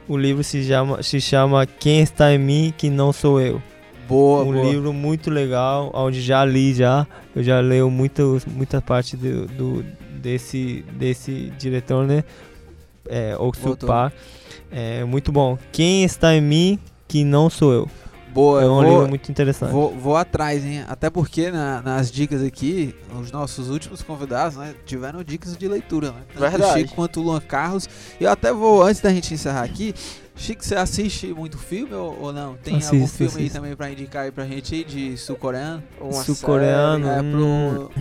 Speaker 3: O livro se chama, se chama Quem Está em Mim Que Não Sou Eu.
Speaker 2: Boa,
Speaker 3: um
Speaker 2: boa.
Speaker 3: livro muito legal, onde já li já. Eu já leio muito, muita parte do, do- desse, desse diretor, né? É, Oksu. Park. É muito bom. Quem está em mim que não sou eu.
Speaker 2: Boa,
Speaker 3: é um
Speaker 2: vou,
Speaker 3: livro muito interessante.
Speaker 2: vou, vou atrás, hein? Até porque na- nas dicas aqui, os nossos últimos convidados, né? Tiveram dicas de leitura, né? Tanto
Speaker 4: Verdade.
Speaker 2: o Chico quanto o Luan Carlos. E eu até vou, antes da gente encerrar aqui, Chico, você assiste muito filme ou, ou não? Tem algum
Speaker 3: Assisto,
Speaker 2: filme aí
Speaker 3: assisto.
Speaker 2: também pra indicar aí pra gente aí de sul-coreano?
Speaker 3: Sul-coreano.
Speaker 2: É,
Speaker 3: Hum.
Speaker 2: pro...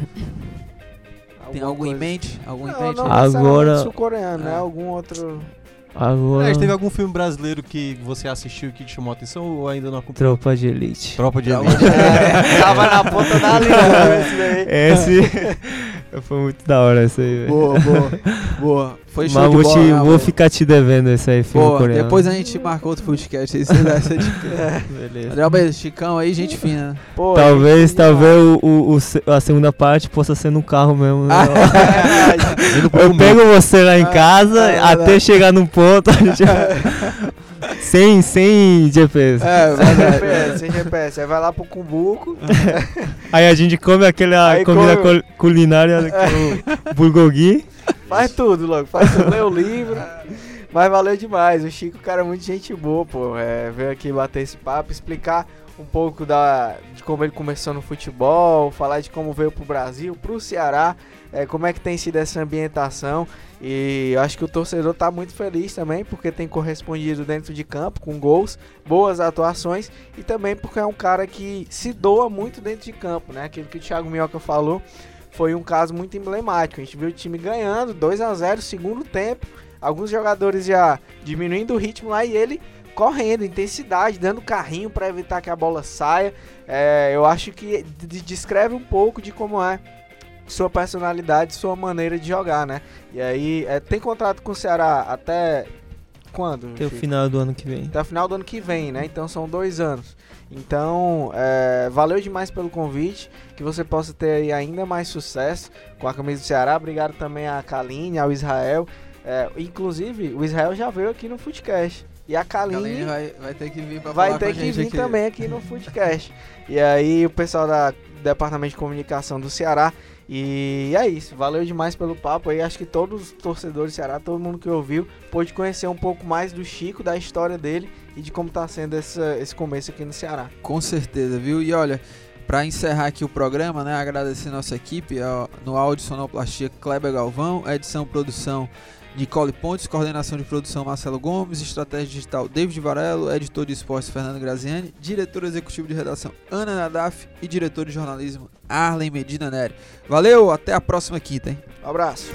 Speaker 2: Tem
Speaker 4: alguma
Speaker 2: algum em
Speaker 4: coisa.
Speaker 2: mente? Algum em
Speaker 4: Não,
Speaker 2: mente?
Speaker 4: não
Speaker 3: Agora-
Speaker 4: necessariamente sul-coreano, né?
Speaker 2: Ah.
Speaker 4: Algum outro...
Speaker 3: Agora,
Speaker 5: Aliás, teve algum filme brasileiro que você assistiu que te chamou a atenção ou ainda não acompanhou?
Speaker 3: Tropa de Elite.
Speaker 5: Tropa de Elite.
Speaker 4: É, tava na ponta da língua esse daí.
Speaker 3: Esse foi muito da hora esse aí, velho.
Speaker 2: Boa, boa, boa. Foi
Speaker 3: Mas
Speaker 2: show de
Speaker 3: vou,
Speaker 2: bola, né,
Speaker 3: vou
Speaker 2: mano?
Speaker 3: ficar te devendo esse aí, filme
Speaker 2: Boa,
Speaker 3: coreano.
Speaker 2: depois a gente marca outro podcast aí, você dá essa dica.
Speaker 3: Beleza.
Speaker 2: Adriel Bezerra, Chicão aí, gente fina. né?
Speaker 4: Pô,
Speaker 3: Talvez, talvez o, o- o a segunda parte possa ser no carro mesmo. né?
Speaker 2: Ah,
Speaker 4: É,
Speaker 3: Eu pego você lá em
Speaker 2: Ah,
Speaker 3: casa
Speaker 2: é
Speaker 3: até chegar num ponto. Gente- sem, sem GPS.
Speaker 2: É,
Speaker 4: Sem. GPS, sem GPS. Aí vai lá pro Cumbuco.
Speaker 3: Aí a gente come aquela
Speaker 4: Aí
Speaker 3: comida
Speaker 4: come-
Speaker 3: cul- culinária com o bulgogi.
Speaker 4: Faz tudo, logo. Faz tudo. Lê o livro. Mas valeu demais. O Chico, cara, é muito gente boa, pô. É, veio aqui bater esse papo, explicar um pouco da, de como ele começou no futebol, falar de como veio pro Brasil, pro Ceará, é, como é que tem sido essa ambientação. E eu acho que o torcedor tá muito feliz também, porque tem correspondido dentro de campo, com gols, boas atuações, e também porque é um cara que se doa muito dentro de campo, né? Aquilo que o Thiago Minhoca falou foi um caso muito emblemático. A gente viu o time ganhando 2 a 0 segundo tempo, alguns jogadores já diminuindo o ritmo lá e ele correndo, intensidade, dando carrinho para evitar que a bola saia. É, eu acho que descreve um pouco de como é sua personalidade, sua maneira de jogar, né? E aí, é, tem contrato com o Ceará até quando?
Speaker 3: Até o final do ano que vem.
Speaker 4: Até o final do ano que vem, né? Então são dois anos. Então, é, valeu demais pelo convite. Que você possa ter aí ainda mais sucesso com a camisa do Ceará. Obrigado também a Kaline, ao Israel. É, inclusive, o Israel já veio aqui no Footcast. E a Kaline,
Speaker 2: vai, vai ter que vir
Speaker 4: vai ter que vir
Speaker 2: aqui.
Speaker 4: também aqui no Foodcast. e aí o pessoal da Departamento de Comunicação do Ceará. E é isso, valeu demais pelo papo aí. Acho que todos os torcedores do Ceará, todo mundo que ouviu, pôde conhecer um pouco mais do Chico, da história dele e de como tá sendo essa, esse começo aqui no Ceará.
Speaker 2: Com certeza, viu? E olha, para encerrar aqui o programa, né, agradecer nossa equipe, ó, no áudio sonoplastia Kleber Galvão, edição produção Nicole Pontes, coordenação de produção Marcelo Gomes, estratégia digital David Varelo, editor de esportes Fernando Graziani, diretor executivo de redação Ana Nadaf e diretor de jornalismo Arlen Medina Neri. Valeu, até a próxima quinta, hein?
Speaker 4: Um abraço.